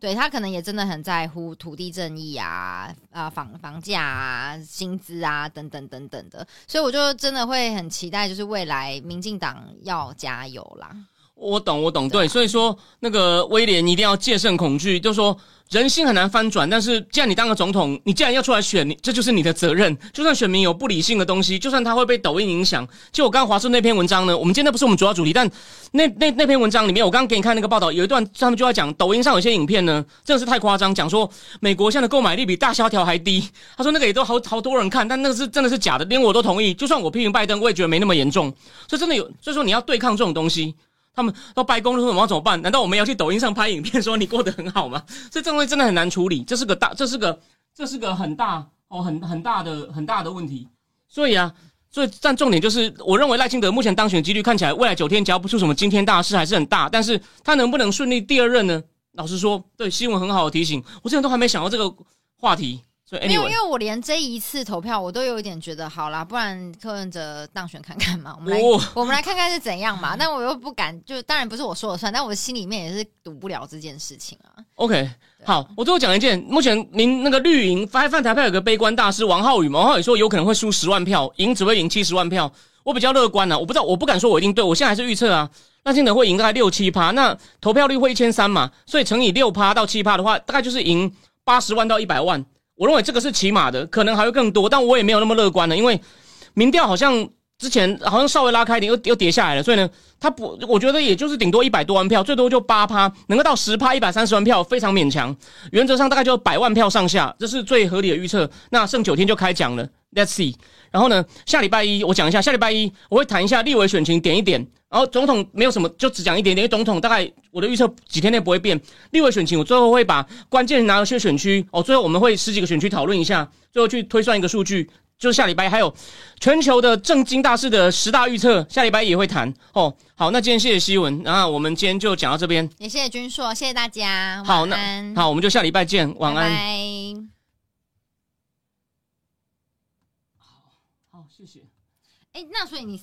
对他可能也真的很在乎土地正义啊啊房房价啊薪资啊等等等等的，所以我就真的会很期待，就是未来民进党要加油啦。我懂，我懂，对，所以说那个威廉一定要戒慎恐惧，就说人心很难翻转，但是既然你当个总统，你既然要出来选，你这就是你的责任。就算选民有不理性的东西，就算他会被抖音影响，就我刚刚华顺那篇文章呢，我们今天不是我们主要主题，但那那那篇文章里面，我刚刚给你看那个报道，有一段他们就在讲抖音上有些影片呢，真的是太夸张，讲说美国现在的购买力比大萧条还低。他说那个也都好好多人看，但那个是真的是假的，连我都同意。就算我批评拜登，我也觉得没那么严重。所以真的有，所以说你要对抗这种东西。他们到白宫的时候，我要怎么办？难道我们要去抖音上拍影片说你过得很好吗？所以这东西真的很难处理，这是个大，这是个，这是个很大哦，很很大的很大的问题。所以啊，所以但重点就是，我认为赖清德目前当选几率看起来，未来九天只要不出什么惊天大事还是很大。但是他能不能顺利第二任呢？老实说，对新闻很好的提醒，我之前都还没想到这个话题。没有，因为我连这一次投票，我都有一点觉得，好啦，不然柯文哲当选看看嘛，我们来，我们来看看是怎样嘛。但我又不敢，就当然不是我说了算，但我心里面也是赌不了这件事情啊。OK，好，我最后讲一件，目前您那个绿营发饭台票有个悲观大师王浩宇，王浩宇说有可能会输十万票，赢只会赢七十万票。我比较乐观呢，我不知道，我不敢说我一定对，我现在还是预测啊，那现在会赢大概六七趴，那投票率会一千三嘛，所以乘以六趴到七趴的话，大概就是赢八十万到一百万。我认为这个是起码的，可能还会更多，但我也没有那么乐观了，因为民调好像之前好像稍微拉开点，又又跌下来了，所以呢，它不，我觉得也就是顶多一百多万票，最多就八趴，能够到十趴，一百三十万票非常勉强。原则上大概就百万票上下，这是最合理的预测。那剩九天就开奖了，Let's see。然后呢，下礼拜一我讲一下，下礼拜一我会谈一下立委选情点一点，然后总统没有什么，就只讲一点点。因为总统大概我的预测几天内不会变，立委选情我最后会把关键拿一些选区哦，最后我们会十几个选区讨论一下，最后去推算一个数据。就是下礼拜还有全球的政经大事的十大预测，下礼拜也会谈哦。好，那今天谢谢希文，然后我们今天就讲到这边，也谢谢君硕，谢谢大家，好，那好，我们就下礼拜见，晚安。好，好，谢谢。哎，那所以你三。